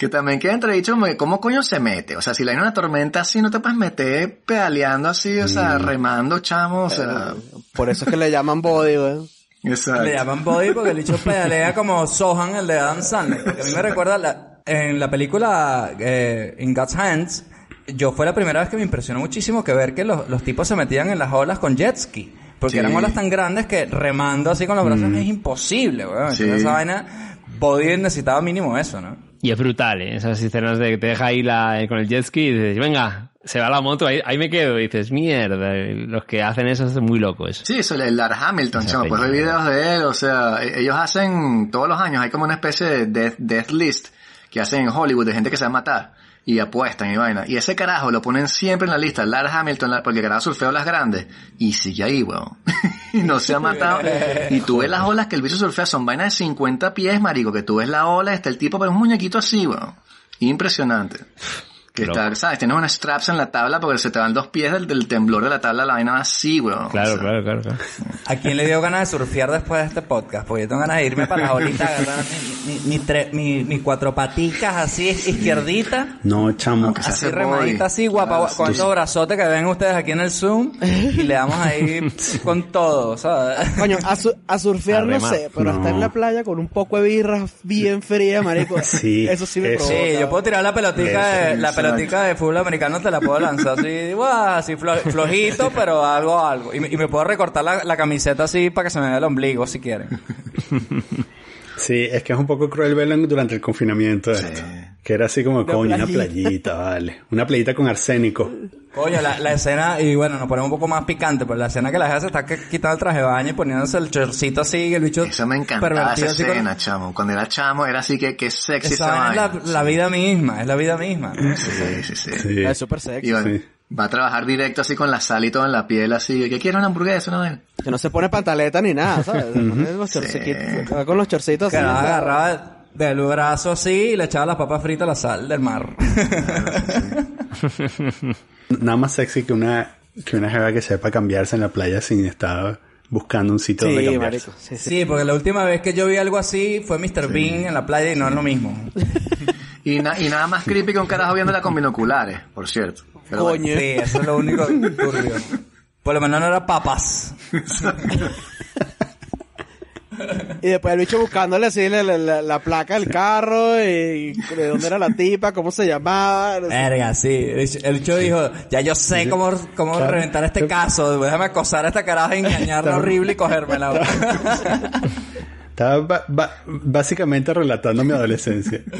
[SPEAKER 3] Que también queda entredicho cómo coño se mete. O sea, si le hay una tormenta así, no te puedes meter pedaleando así, o sea, remando, chamo, o sea...
[SPEAKER 4] Por eso es que le llaman body, weón.
[SPEAKER 3] Exacto.
[SPEAKER 2] Le llaman body porque el bicho pedalea como Sohan, el de Adam Sandler. Porque a mí me recuerda la- en la película eh, In God's Hands, yo fue la primera vez que me impresionó muchísimo que ver que los, los tipos se metían en las olas con jet ski. Porque
[SPEAKER 3] Sí.
[SPEAKER 2] eran olas tan grandes que remando así con los brazos es imposible, weón.
[SPEAKER 3] Sí.
[SPEAKER 2] Entonces esa vaina, Body necesitaba mínimo eso, ¿no?
[SPEAKER 5] Y es brutal, ¿eh? Esas escenas de que te deja ahí la, con el jet ski y dices, venga, se va la moto, ahí, ahí me quedo. Y dices, mierda, los que hacen eso es muy loco eso.
[SPEAKER 3] Sí, eso, el Lar Hamilton, chamo, pues hay videos de él, o sea, e- ellos hacen, todos los años hay como una especie de death, death list que hacen en Hollywood de gente que se va a matar y apuestan y vaina. Y ese carajo lo ponen siempre en la lista, Lar Hamilton, porque el carajo surfeó las grandes y sigue ahí, weón. y no se ha matado. Y tú ves las olas que el bicho surfea, son vainas de 50 pies, marico, que tú ves la ola, está el tipo, pero un muñequito así, weón. Impresionante. Que está, ¿sabes? Tienes unas straps en la tabla porque se te van dos pies del, del temblor de la tabla, la vaina va así, weón.
[SPEAKER 5] Claro,
[SPEAKER 3] O sea,
[SPEAKER 5] claro, claro, claro.
[SPEAKER 2] ¿A quién le dio ganas de surfear después de este podcast? Porque yo tengo ganas de irme para la olita, agarrar mi, mi, mi, tre- mi- mis cuatro paticas así izquierdita,
[SPEAKER 6] No, chamo.
[SPEAKER 3] que se
[SPEAKER 2] así remadita así, guapa,
[SPEAKER 3] Claro,
[SPEAKER 2] con esos brazotes que ven ustedes aquí en el Zoom y le damos ahí con todo, ¿sabes?
[SPEAKER 4] Coño, a, su- a surfear no sé, pero
[SPEAKER 6] No.
[SPEAKER 4] estar en la playa con un poco de birra bien fría, marico.
[SPEAKER 6] Sí,
[SPEAKER 4] eso sí me
[SPEAKER 6] eso.
[SPEAKER 4] provoca.
[SPEAKER 2] Sí, yo puedo tirar la pelotica de, la
[SPEAKER 3] exacto.
[SPEAKER 2] Pelotica de fútbol americano, te la puedo lanzar así, así flo- flojito, pero algo, algo. Y me, y me puedo recortar la, la camiseta así para que se me vea el ombligo si quieren.
[SPEAKER 6] Sí, es que es un poco cruel verlo durante el confinamiento. esto. Que era así como, coño, una
[SPEAKER 4] playita.
[SPEAKER 6] vale. Una playita con arsénico.
[SPEAKER 2] Coño, la, la escena, y bueno, nos ponemos un poco más picante, pero la escena que la jefa se está quitando el traje de baño y poniéndose el chorcito así, y el bicho
[SPEAKER 3] Eso me encantaba esa
[SPEAKER 2] con-
[SPEAKER 3] escena, chamo. Cuando era chamo era así que, que sexy
[SPEAKER 2] Esa
[SPEAKER 3] esa
[SPEAKER 2] vaina es la, la vida misma, es la vida misma. ¿no?
[SPEAKER 3] Sí, sí, sí.
[SPEAKER 6] Sí.
[SPEAKER 4] Es súper sexy.
[SPEAKER 3] Y va,
[SPEAKER 6] Sí.
[SPEAKER 3] va a trabajar directo así con la sal y todo en la piel así. ¿Qué quiere una hamburguesa? Una vaina?
[SPEAKER 4] Que no se pone pantaleta ni nada, ¿sabes? Se pone los chorcitos, va con los chorcitos
[SPEAKER 2] agarraba del brazo así y le echaba las papas fritas a la sal del mar.
[SPEAKER 6] Nada más sexy que una, que una jeva que sepa cambiarse en la playa sin estar buscando un sitio donde
[SPEAKER 4] Sí,
[SPEAKER 6] cambiarse.
[SPEAKER 4] marico. Sí, sí.
[SPEAKER 2] Sí, porque la última vez que yo vi algo así fue Mr. Bean en la playa y no es lo mismo.
[SPEAKER 3] Y, na- y nada más creepy que un carajo viéndola con binoculares, por cierto. Pero bueno.
[SPEAKER 4] Coño.
[SPEAKER 2] Sí, eso es lo único turbio. Por lo menos no era papas.
[SPEAKER 4] Y después el bicho buscándole así la, la- la- la placa del carro y de dónde era la tipa, cómo se llamaba. no sé.
[SPEAKER 2] Verga, sí. El bicho- El bicho dijo, ya yo sé cómo, cómo
[SPEAKER 6] Claro.
[SPEAKER 2] reventar este caso. Déjame acosar a esta caraja, engañarla horrible y cogérmela.
[SPEAKER 6] Estaba ba- ba- básicamente relatando mi adolescencia.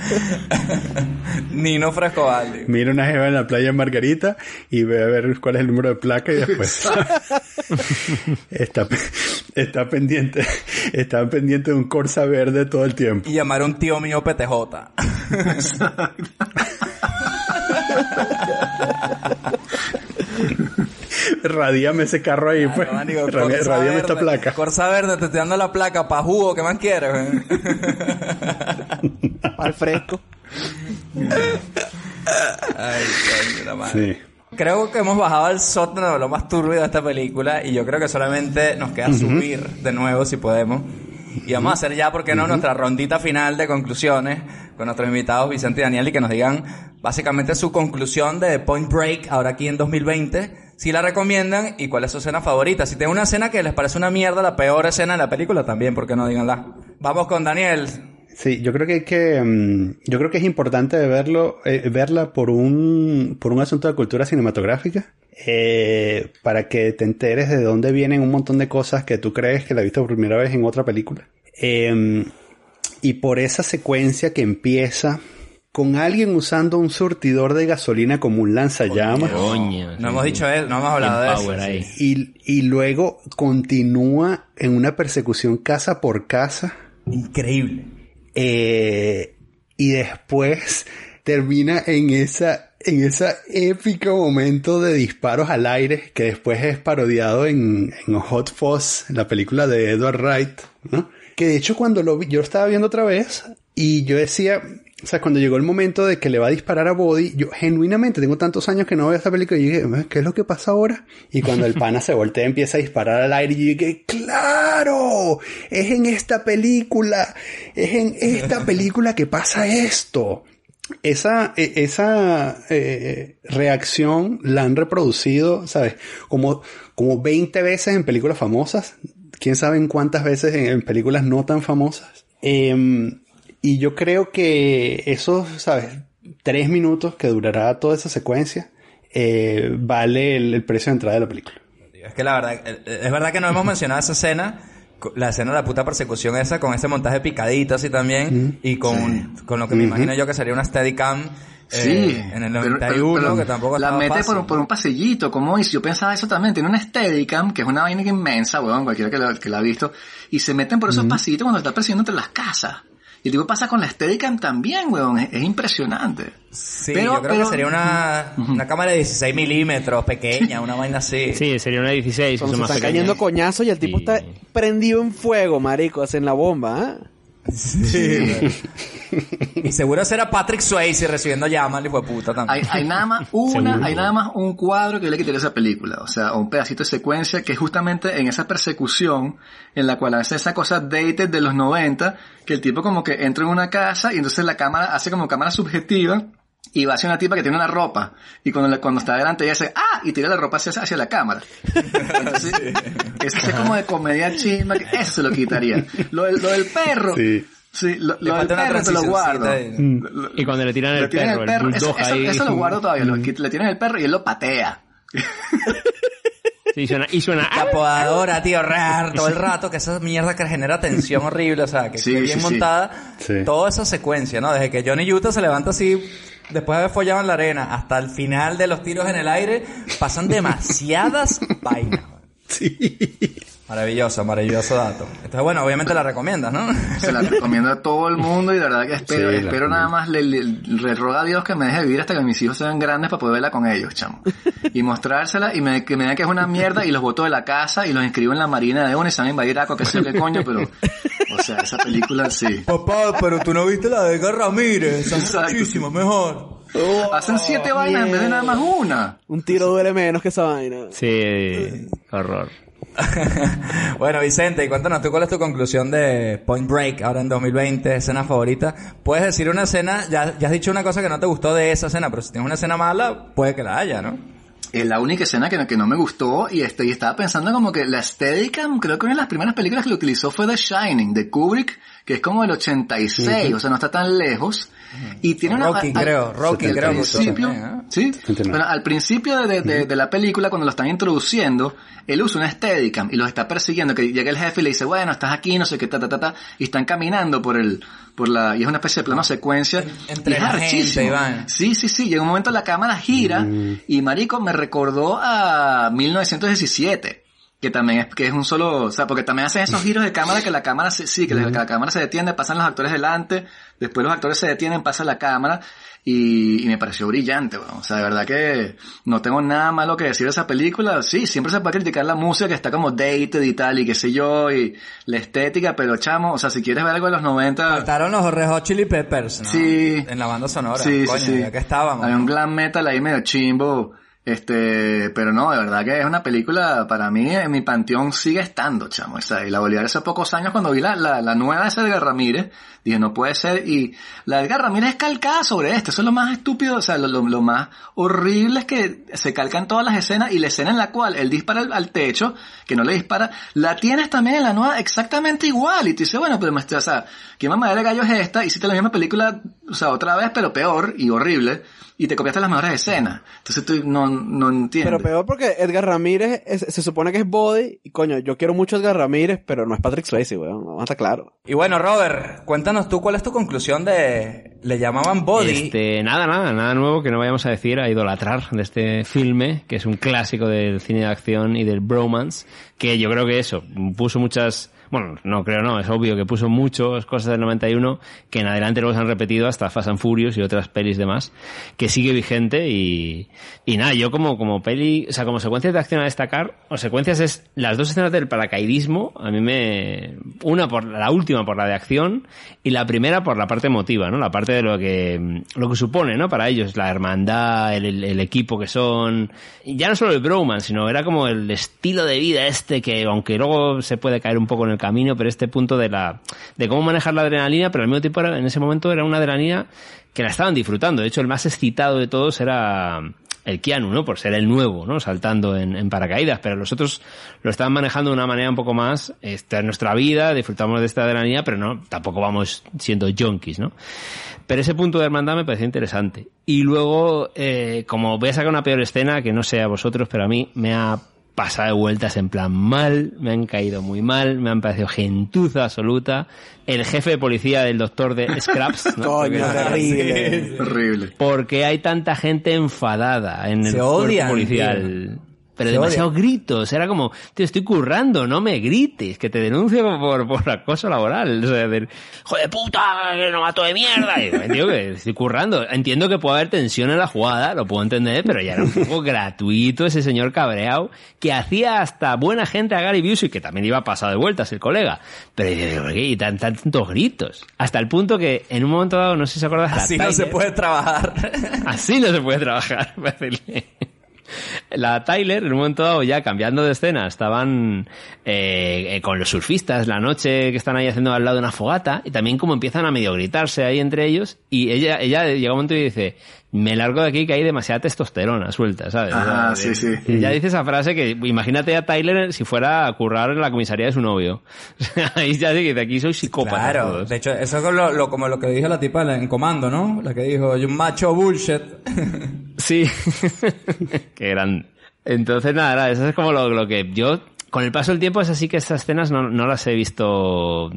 [SPEAKER 2] Nino Frescobaldi.
[SPEAKER 6] Mira una jeva en la playa en Margarita y ve a ver cuál es el número de placa y después está, está pendiente, está pendiente de un Corsa verde todo el tiempo.
[SPEAKER 2] Y llamar a un tío mío PTJ.
[SPEAKER 6] Radíame ese carro ahí, pues.
[SPEAKER 2] Claro, marico,
[SPEAKER 6] Radi-
[SPEAKER 2] Corsa
[SPEAKER 6] Radíame esta
[SPEAKER 2] verde,
[SPEAKER 6] placa.
[SPEAKER 2] Corsa verde, te estoy dando la placa pa' jugo, ¿qué más quieres? güey?
[SPEAKER 4] Al fresco.
[SPEAKER 2] Ay, coño, la madre.
[SPEAKER 6] Sí.
[SPEAKER 2] Creo que hemos bajado al sótano de lo más turbio de esta película y yo creo que solamente nos queda subir de nuevo si podemos. Y vamos a hacer ya, ¿por qué no?, nuestra rondita final de conclusiones con nuestros invitados Vicente y Daniel y que nos digan básicamente su conclusión de Point Break ahora aquí en 2020, si la recomiendan y cuál es su escena favorita. Si tienen una escena que les parece una mierda, la peor escena de la película también, ¿por qué no díganla? Vamos con Daniel.
[SPEAKER 6] Sí, yo creo que que, mm, yo creo que es importante verlo, eh, verla por un, por un asunto de cultura cinematográfica, eh, para que te enteres de dónde vienen un montón de cosas que tú crees que la viste por primera vez en otra película. Eh, y por esa secuencia que empieza con alguien usando un surtidor de gasolina como un lanzallamas.
[SPEAKER 5] Coño.
[SPEAKER 2] No hemos dicho eso, no hemos hablado de eso.
[SPEAKER 5] Power ahí.
[SPEAKER 6] Y, y luego continúa en una persecución casa por casa.
[SPEAKER 2] Increíble.
[SPEAKER 6] Eh, y después termina en esa en ese épico momento de disparos al aire que después es parodiado en, en Hot Fuzz, la película de Edward Wright, ¿no? Que de hecho cuando lo vi, yo lo estaba viendo otra vez y yo decía, o sea, cuando llegó el momento de que le va a disparar a Body, yo genuinamente tengo tantos años que no veo esta película y dije, "Eh, ¿qué es lo que pasa ahora? Y cuando el pana se voltea empieza a disparar al aire, y dije, ¡claro! Es en esta película, es en esta película que pasa esto. Esa, e- esa eh, reacción la han reproducido, ¿sabes? Como, como 20 veces en películas famosas. Quién sabe en cuántas veces en, en películas no tan famosas. Em, y yo creo que esos, ¿sabes? Tres minutos que durará toda esa secuencia, eh, vale el, el precio de entrada de la película.
[SPEAKER 2] Es que la verdad, es verdad que no hemos mencionado esa escena, la escena de la puta persecución esa, con ese montaje picadito así también, y con, con lo que me imagino yo que sería una Steadicam eh,
[SPEAKER 3] Sí,
[SPEAKER 2] en el
[SPEAKER 3] pero-
[SPEAKER 2] 91,
[SPEAKER 3] pero- pero
[SPEAKER 2] que tampoco
[SPEAKER 3] la mete por, un- por un pasillito, como dice, yo pensaba eso también, tiene una Steadicam, que es una vaina inmensa, weón, cualquiera que la, que la ha visto, y se meten por esos pasillitos cuando está persiguiendo entre las casas. Y el tipo pasa con la Steadicam también, weón, es, es impresionante.
[SPEAKER 2] Sí,
[SPEAKER 3] pero-
[SPEAKER 2] yo creo
[SPEAKER 3] pero-
[SPEAKER 2] que sería una, una cámara de 16 milímetros, pequeña, una vaina así.
[SPEAKER 5] Sí, sería una 16,
[SPEAKER 4] Cuando
[SPEAKER 5] son
[SPEAKER 4] se
[SPEAKER 5] más
[SPEAKER 4] están
[SPEAKER 5] pequeñas.
[SPEAKER 4] cayendo coñazos y el tipo
[SPEAKER 5] Y-
[SPEAKER 4] está prendido en fuego, marico, así en la bomba, ¿ah?
[SPEAKER 2] Y seguro será Patrick Swayze recibiendo llamas, hijo de puta también.
[SPEAKER 3] Hay, hay nada más una,
[SPEAKER 5] Seguro.
[SPEAKER 3] hay nada más un cuadro que le quitaría a esa película, o sea, un pedacito de secuencia que es justamente en esa persecución en la cual hace esa cosa dated de los 90, que el tipo como que entra en una casa y entonces la cámara hace como cámara subjetiva y va hacia una tipa que tiene una ropa y cuando, la- cuando está delante ella hace ¡ah! y tira la ropa hacia, hacia la cámara. Entonces, eso es como de comedia que eso se lo quitaría. Lo del, lo del perro.
[SPEAKER 6] Sí.
[SPEAKER 3] Sí, lo,
[SPEAKER 2] Le
[SPEAKER 3] lo del perro te lo guardo. Lo-
[SPEAKER 5] Y cuando le tiran
[SPEAKER 3] le
[SPEAKER 5] el
[SPEAKER 3] tiran
[SPEAKER 5] perro, el,
[SPEAKER 3] eso, eso-
[SPEAKER 5] ahí.
[SPEAKER 3] eso lo guardo todavía. lo- que le tiran el perro y él lo patea.
[SPEAKER 5] Sí, suena, y suena.
[SPEAKER 2] La
[SPEAKER 5] ¡ah!
[SPEAKER 2] podadora, tío, rar, todo el rato, que esa mierda que genera tensión horrible, o sea, que
[SPEAKER 3] Sí,
[SPEAKER 2] bien
[SPEAKER 3] sí,
[SPEAKER 2] montada,
[SPEAKER 6] Sí.
[SPEAKER 2] toda esa secuencia, ¿no? Desde que Johnny Utah se levanta así, después de haber follado en la arena, hasta el final de los tiros en el aire, pasan demasiadas vainas.
[SPEAKER 6] Sí.
[SPEAKER 2] Maravilloso, maravilloso dato. Entonces, bueno, obviamente la recomiendas, ¿no?
[SPEAKER 3] Se la recomiendo a todo el mundo y de verdad que espero,
[SPEAKER 6] Sí,
[SPEAKER 3] espero nada más, le, le- le ruego a Dios que me deje vivir hasta que mis hijos sean grandes para poder verla con ellos, chamo. Y mostrársela y me, que me digan que es una mierda y los boto de la casa y los inscribo en la marina de una y se van a invadir a que sé qué coño, pero, o sea, esa película sí.
[SPEAKER 2] Papá, pero tú no viste la de Edgar Ramírez,
[SPEAKER 3] Exacto.
[SPEAKER 2] muchísimo mejor.
[SPEAKER 3] Hacen siete vainas en vez de nada más una.
[SPEAKER 4] Un tiro duele menos que esa vaina.
[SPEAKER 5] Sí, horror.
[SPEAKER 2] bueno, Vicente, cuéntanos tú cuál es tu conclusión de Point Break ahora en 2020, escena favorita. Puedes decir una escena, ya, has dicho una cosa que no te gustó de esa escena, pero si tienes una escena mala, puede que la haya, ¿no?
[SPEAKER 3] es la única escena que, que no me gustó y, este, y estaba pensando como que la estética, creo que una de las primeras películas que lo utilizó fue The Shining, de Kubrick, que es como el 86, o sea, no está tan lejos. Y tiene una...
[SPEAKER 2] Rocky,
[SPEAKER 3] al-
[SPEAKER 2] creo, Rocky,
[SPEAKER 3] al
[SPEAKER 2] creo que
[SPEAKER 3] principio,
[SPEAKER 2] también, ¿eh?
[SPEAKER 3] ¿sí? Bueno, al principio de, de- de la película, cuando lo están introduciendo, él usa una Steadicam y los está persiguiendo, que llega el jefe y le dice, bueno, estás aquí, no sé qué, ta, ta, ta, ta, y están caminando por el, por la, y es una especie de plano secuencia.
[SPEAKER 2] entre
[SPEAKER 3] y es
[SPEAKER 2] la gente. Iván.
[SPEAKER 3] Sí, sí, sí. Llega un momento la cámara gira y marico me recordó a 1917. Que también es, que es un solo, o sea, porque también hacen esos giros de cámara que la cámara se, sí, que la, que la cámara se detiene, pasan los actores delante, después los actores se detienen, pasa la cámara, y, y me pareció brillante, weón. O sea, de verdad que no tengo nada malo que decir de esa película. Sí, siempre se puede criticar la música que está como dated y tal, y qué sé yo, y la estética, pero chamo, o sea, si quieres ver algo de los 90,
[SPEAKER 2] Faltaron los Red Hot Chili Peppers, ¿no?
[SPEAKER 3] Sí.
[SPEAKER 2] En la banda sonora.
[SPEAKER 3] Sí,
[SPEAKER 2] Coño,
[SPEAKER 3] sí, sí.
[SPEAKER 2] ya que estábamos.
[SPEAKER 3] Hay un glam metal ahí medio chimbo. Este, pero no, de verdad que es una película, para mí, en mi panteón sigue estando, chamo. O sea, y la volví a ver hace pocos años cuando vi la, la, la nueva de Edgar Ramírez. Dije, no puede ser. Y la de Edgar Ramírez es calcada sobre esto. Eso es lo más estúpido, o sea, lo, lo, lo más horrible es que se calcan todas las escenas y la escena en la cual él dispara al, techo, que no le dispara, la tienes también en la nueva exactamente igual. Y tú dices, bueno, pero, o sea, ¿qué mamá de gallo es esta? Hiciste la misma película, o sea, otra vez, pero peor y horrible. Y te copiaste las mejores escenas. Entonces tú no, no entiendes.
[SPEAKER 4] Pero peor porque Edgar Ramírez es- se supone que es Body. Y coño, yo quiero mucho a Edgar Ramírez, pero no es Patrick Swayze, weón. A estar claro.
[SPEAKER 2] Y bueno, Robert, cuéntanos tú cuál es tu conclusión de... Le llamaban Body.
[SPEAKER 5] Este, nada, nada, nada nuevo que no vayamos a decir, a idolatrar de este filme, que es un clásico del cine de acción y del bromance, que yo creo que eso, puso muchas, bueno, no creo no, es obvio que puso muchas cosas del 91 que en adelante luego se han repetido hasta Fast and Furious y otras pelis demás, que sigue vigente y, y nada, yo como, como peli, o sea, como secuencias de acción a destacar, o secuencias es las dos escenas del paracaidismo, a mí me, una por la última por la de acción y la primera por la parte emotiva, ¿no? La parte de lo que, lo que supone, ¿no? Para ellos, la hermandad, el, equipo que son, ya no solo el bromance, sino era como el estilo de vida este que, aunque luego se puede caer un poco en el camino, pero este punto de la, de cómo manejar la adrenalina, pero al mismo tiempo en ese momento era una adrenalina que la estaban disfrutando. De hecho, el más excitado de todos era el Keanu, ¿no? Por ser el nuevo, ¿no? Saltando en, en paracaídas, pero los otros lo estaban manejando de una manera un poco más, esta es nuestra vida, disfrutamos de esta adrenalina, pero no, tampoco vamos siendo junkies, ¿no? Pero ese punto de hermandad me pareció interesante. Y luego, eh, como voy a sacar una peor escena, que no sé a vosotros, pero a mí me ha pasado de vueltas en plan mal, me han caído muy mal, me han parecido gentuza absoluta. El jefe de policía del doctor de Scraps, ¿no?
[SPEAKER 4] Coño, terrible.
[SPEAKER 3] Horrible.
[SPEAKER 5] porque hay tanta gente enfadada en el
[SPEAKER 2] Se
[SPEAKER 5] cuerpo
[SPEAKER 2] odian,
[SPEAKER 5] policial. Pero
[SPEAKER 2] Se
[SPEAKER 5] demasiados gritos, era como, te estoy currando, no me grites, que te denuncio por, por acoso laboral. O sea, de, joder puta, que no mato de mierda. Y, digo, tío, que estoy currando. Entiendo que puede haber tensión en la jugada, lo puedo entender, pero ya era un poco gratuito ese señor cabreado, que hacía hasta buena gente a Gary Busey, que también iba pasado de vueltas el colega. Pero digo, ¿por qué? Y tan, tantos gritos. Hasta el punto que en un momento dado, no sé si se acuerdas,
[SPEAKER 2] Así no se puede trabajar.
[SPEAKER 5] Así no se puede trabajar, decirle. La Tyler, en un momento dado, ya cambiando de escena, estaban eh, eh, con los surfistas la noche que están ahí haciendo al lado de una fogata y también como empiezan a medio gritarse ahí entre ellos y ella, ella llega un momento y dice, me largo de aquí que hay demasiada testosterona suelta, ¿sabes? Sea,
[SPEAKER 3] sí, sí.
[SPEAKER 5] Ella dice esa frase que imagínate a Tyler si fuera a currar en la comisaría de su novio. Ahí ya dice, aquí soy psicópata.
[SPEAKER 2] Claro,
[SPEAKER 5] todos.
[SPEAKER 2] de hecho, eso es lo, lo- como lo que dijo la tipa en comando, ¿no? La que dijo, yo un macho bullshit.
[SPEAKER 5] Sí, qué gran. Entonces, nada, nada, eso es como lo, lo que yo, con el paso del tiempo, es así que estas escenas no, no las he visto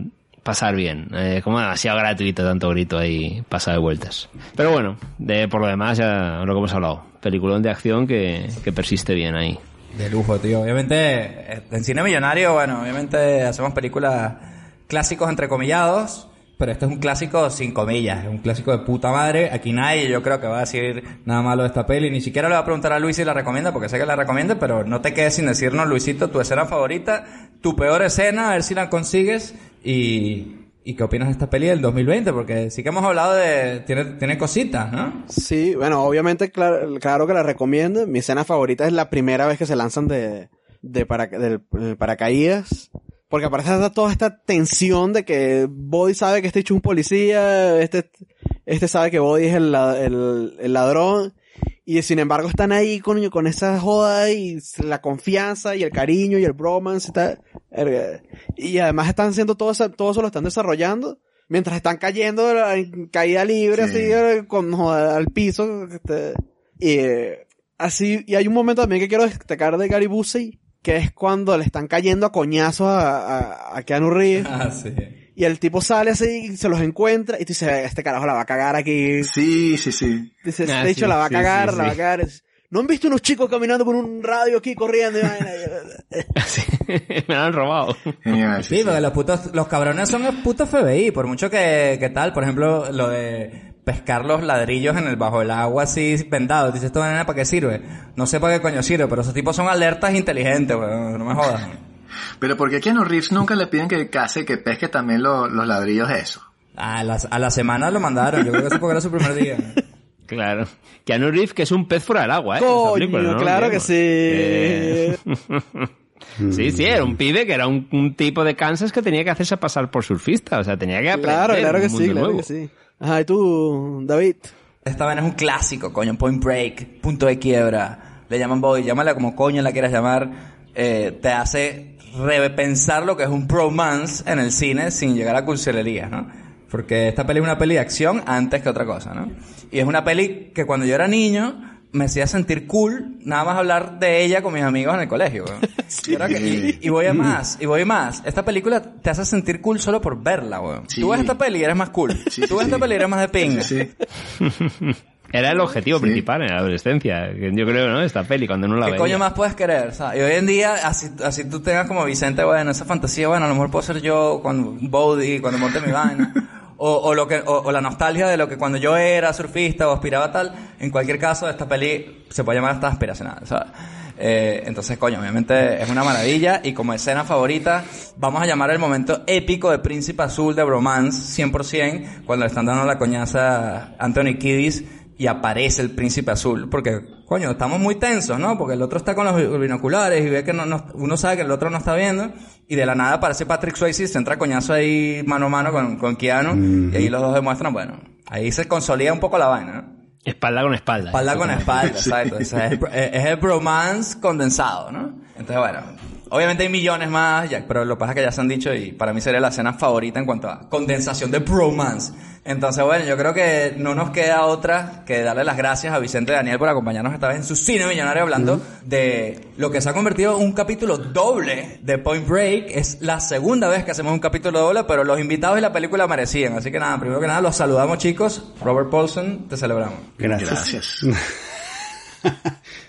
[SPEAKER 5] pasar bien. Eh, como demasiado gratuito, tanto grito ahí, pasado de vueltas. Pero bueno, de, por lo demás, ya lo que hemos hablado. Peliculón de acción que, que persiste bien ahí.
[SPEAKER 2] De lujo, tío. Obviamente, eh, en cine millonario, bueno, obviamente hacemos películas clásicos entrecomillados, pero este es un clásico sin comillas, un clásico de puta madre. Aquí nadie yo creo que va a decir nada malo de esta peli, ni siquiera le va a preguntar a Luis si la recomienda, porque sé que la recomienda, pero no te quedes sin decirnos, Luisito, tu escena favorita, tu peor escena, a ver si la consigues y... ¿Y qué opinas de esta peli del 2020? Porque sí que hemos hablado de... Tiene, tiene cositas, ¿no?
[SPEAKER 4] Sí, bueno, obviamente, claro, claro que la recomiendo. Mi escena favorita es la primera vez que se lanzan de, de para, del paracaídas. Porque aparece toda esta tensión de que Body sabe que este hecho es un policía, este, este sabe que Body es el, el, el ladrón. Y sin embargo están ahí con, con esa joda y la confianza y el cariño y el bromance y tal. Y además están haciendo todo eso, todo eso lo están desarrollando mientras están cayendo en caída libre
[SPEAKER 3] Sí.
[SPEAKER 4] así eh, con joda, al piso. este, y eh, así, y hay un momento también que quiero destacar de Gary Busey, que es cuando le están cayendo a coñazos a, a, a Keanu Reeves.
[SPEAKER 2] Ah, sí.
[SPEAKER 4] Y el tipo sale así y se los encuentra y tú dices, este carajo la va a cagar aquí.
[SPEAKER 3] Sí, sí, sí.
[SPEAKER 4] Dices,
[SPEAKER 5] Ah,
[SPEAKER 4] de hecho
[SPEAKER 5] sí,
[SPEAKER 4] la va a cagar,
[SPEAKER 5] sí,
[SPEAKER 4] la va a cagar. ¿No han visto unos chicos caminando con un radio aquí corriendo?
[SPEAKER 5] me lo han robado.
[SPEAKER 3] Genial, sí,
[SPEAKER 2] porque los putos, los cabrones son el puto FBI, por mucho que, que tal, por ejemplo, lo de pescar los ladrillos en el bajo el agua así vendados. Dices, ¿esto nena para qué sirve? No sé para qué coño sirve, pero esos tipos son alertas inteligentes, weón, no me jodas.
[SPEAKER 3] Pero ¿por qué a Keanu Reeves nunca le piden que case, que pesque también lo- los ladrillos de eso?
[SPEAKER 2] A la, a la semana lo mandaron, yo creo que eso porque era su primer día.
[SPEAKER 5] Claro. Keanu Reeves, que es un pez fuera del agua, ¿eh?
[SPEAKER 4] Coño,
[SPEAKER 5] película, no lo
[SPEAKER 4] claro que sí.
[SPEAKER 5] Eh, Sí, sí, era un pibe que era un, un tipo de Kansas que tenía que hacerse pasar por surfista. O sea, tenía que aprender
[SPEAKER 4] Claro, claro que
[SPEAKER 5] un
[SPEAKER 4] sí, claro
[SPEAKER 5] nuevo.
[SPEAKER 4] que sí. Ajá, y tú, David.
[SPEAKER 2] Esta vaina es un clásico, coño, Point Break, punto de quiebra. Le llaman Bobby, llámala como coño la quieras llamar. Eh, te hace repensar lo que es un bromance en el cine sin llegar a cursilería, ¿no? Porque esta peli es una peli de acción antes que otra cosa, ¿no? Y es una peli que cuando yo era niño me hacía sentir cool nada más hablar de ella con mis amigos en el colegio, weón. Y ahora que- y, y voy a más, y voy a más. Esta película te hace sentir cool solo por verla, weón.
[SPEAKER 3] Sí.
[SPEAKER 2] Tú ves esta peli y eres más cool.
[SPEAKER 3] Sí, sí,
[SPEAKER 2] Tú ves
[SPEAKER 3] sí.
[SPEAKER 2] esta peli y eres más de pinga.
[SPEAKER 5] Era el objetivo
[SPEAKER 3] Sí.
[SPEAKER 5] principal en la adolescencia. Yo creo, ¿no? Esta peli, cuando no la
[SPEAKER 2] ¿Qué
[SPEAKER 5] veía.
[SPEAKER 2] coño más puedes querer? ¿sabes? Y hoy en día, así, así tú tengas como Vicente, bueno, esa fantasía, bueno, a lo mejor puedo ser yo cuando Bodhi, cuando monte mi vaina. O, o lo que, o, o la nostalgia de lo que cuando yo era surfista o aspiraba a tal. En cualquier caso, esta peli se puede llamar hasta aspiracional, ¿sabes? Eh, entonces, coño, obviamente es una maravilla. Y como escena favorita, vamos a llamar el momento épico de Príncipe Azul de Bromance, 100%, cuando le están dando la coñaza a Anthony Kiddis y aparece el príncipe azul, porque, coño, estamos muy tensos, ¿no? Porque el otro está con los bi- binoculares y ve que no, no- uno sabe que el otro no está viendo, y de la nada aparece Patrick Swayze y se entra coñazo ahí mano a mano con, con Keanu, y ahí los dos demuestran, bueno, ahí se consolida un poco la vaina, ¿no?
[SPEAKER 5] Espalda con espalda.
[SPEAKER 2] Espalda con espalda, exacto. O sea, es, el- es el bromance condensado, ¿no? Entonces, bueno, obviamente hay millones más, ya, pero lo que pasa es que ya se han dicho y para mí sería la escena favorita en cuanto a condensación de bromance. Entonces, bueno, yo creo que no nos queda otra que darle las gracias a Vicente Daniel por acompañarnos esta vez en su cine millonario hablando de lo que se ha convertido en un capítulo doble de Point Break. Es la segunda vez que hacemos un capítulo doble, pero los invitados y la película merecían. Así que nada, primero que nada, los saludamos chicos. Robert Paulson, te celebramos.
[SPEAKER 6] Gracias.
[SPEAKER 3] Gracias.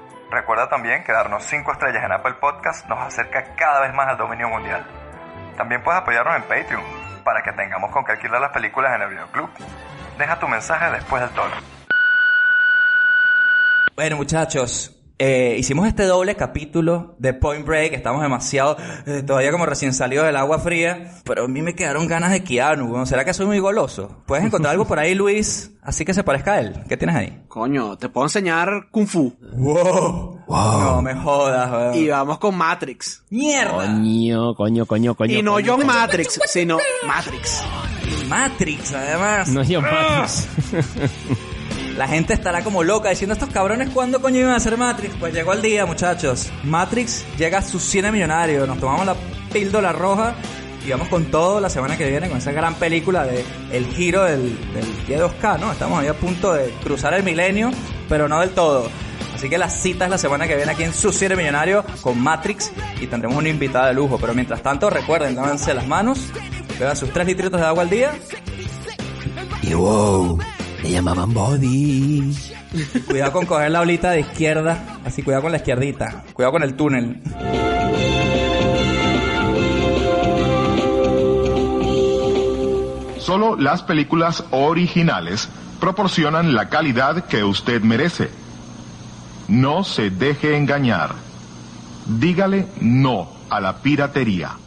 [SPEAKER 11] Recuerda también que darnos 5 estrellas en Apple Podcast nos acerca cada vez más al dominio mundial. También puedes apoyarnos en Patreon para que tengamos con qué alquilar las películas en el videoclub. Deja tu mensaje después del tono.
[SPEAKER 2] Bueno, muchachos, eh, hicimos este doble capítulo de Point Break. Estamos demasiado, eh, todavía como recién salidos del agua fría. Pero a mí me quedaron ganas de Keanu, weón. ¿Será que soy muy goloso? ¿Puedes encontrar algo por ahí, Luis? Así que se parezca a él. ¿Qué tienes ahí?
[SPEAKER 4] Coño, te puedo enseñar Kung Fu.
[SPEAKER 2] ¡Wow! No me jodas, weón.
[SPEAKER 4] Y vamos con Matrix.
[SPEAKER 2] ¡Mierda!
[SPEAKER 5] Coño, coño, coño, coño.
[SPEAKER 4] y no
[SPEAKER 5] coño,
[SPEAKER 4] John
[SPEAKER 5] coño.
[SPEAKER 4] Matrix, sino Matrix.
[SPEAKER 2] Matrix, además.
[SPEAKER 5] No John Matrix.
[SPEAKER 2] La gente estará como loca diciendo, estos cabrones, ¿cuándo coño iban a hacer Matrix? Pues llegó el día, muchachos. Matrix llega a su cine millonario. Nos tomamos la píldora roja y vamos con todo la semana que viene con esa gran película de el giro del, del pie 2K, ¿no? Estamos ahí a punto de cruzar el milenio, pero no del todo. Así que la cita es la semana que viene aquí en su cine millonario con Matrix y tendremos una invitada de lujo. Pero mientras tanto, recuerden, lávense las manos, beban sus tres litritos de agua al día
[SPEAKER 5] Y wow, le llamaban Body.
[SPEAKER 2] Cuidado con coger la olita de izquierda. Así, cuidado con la izquierdita. Cuidado con el túnel.
[SPEAKER 12] Solo las películas originales proporcionan la calidad que usted merece. No se deje engañar. Dígale no a la piratería.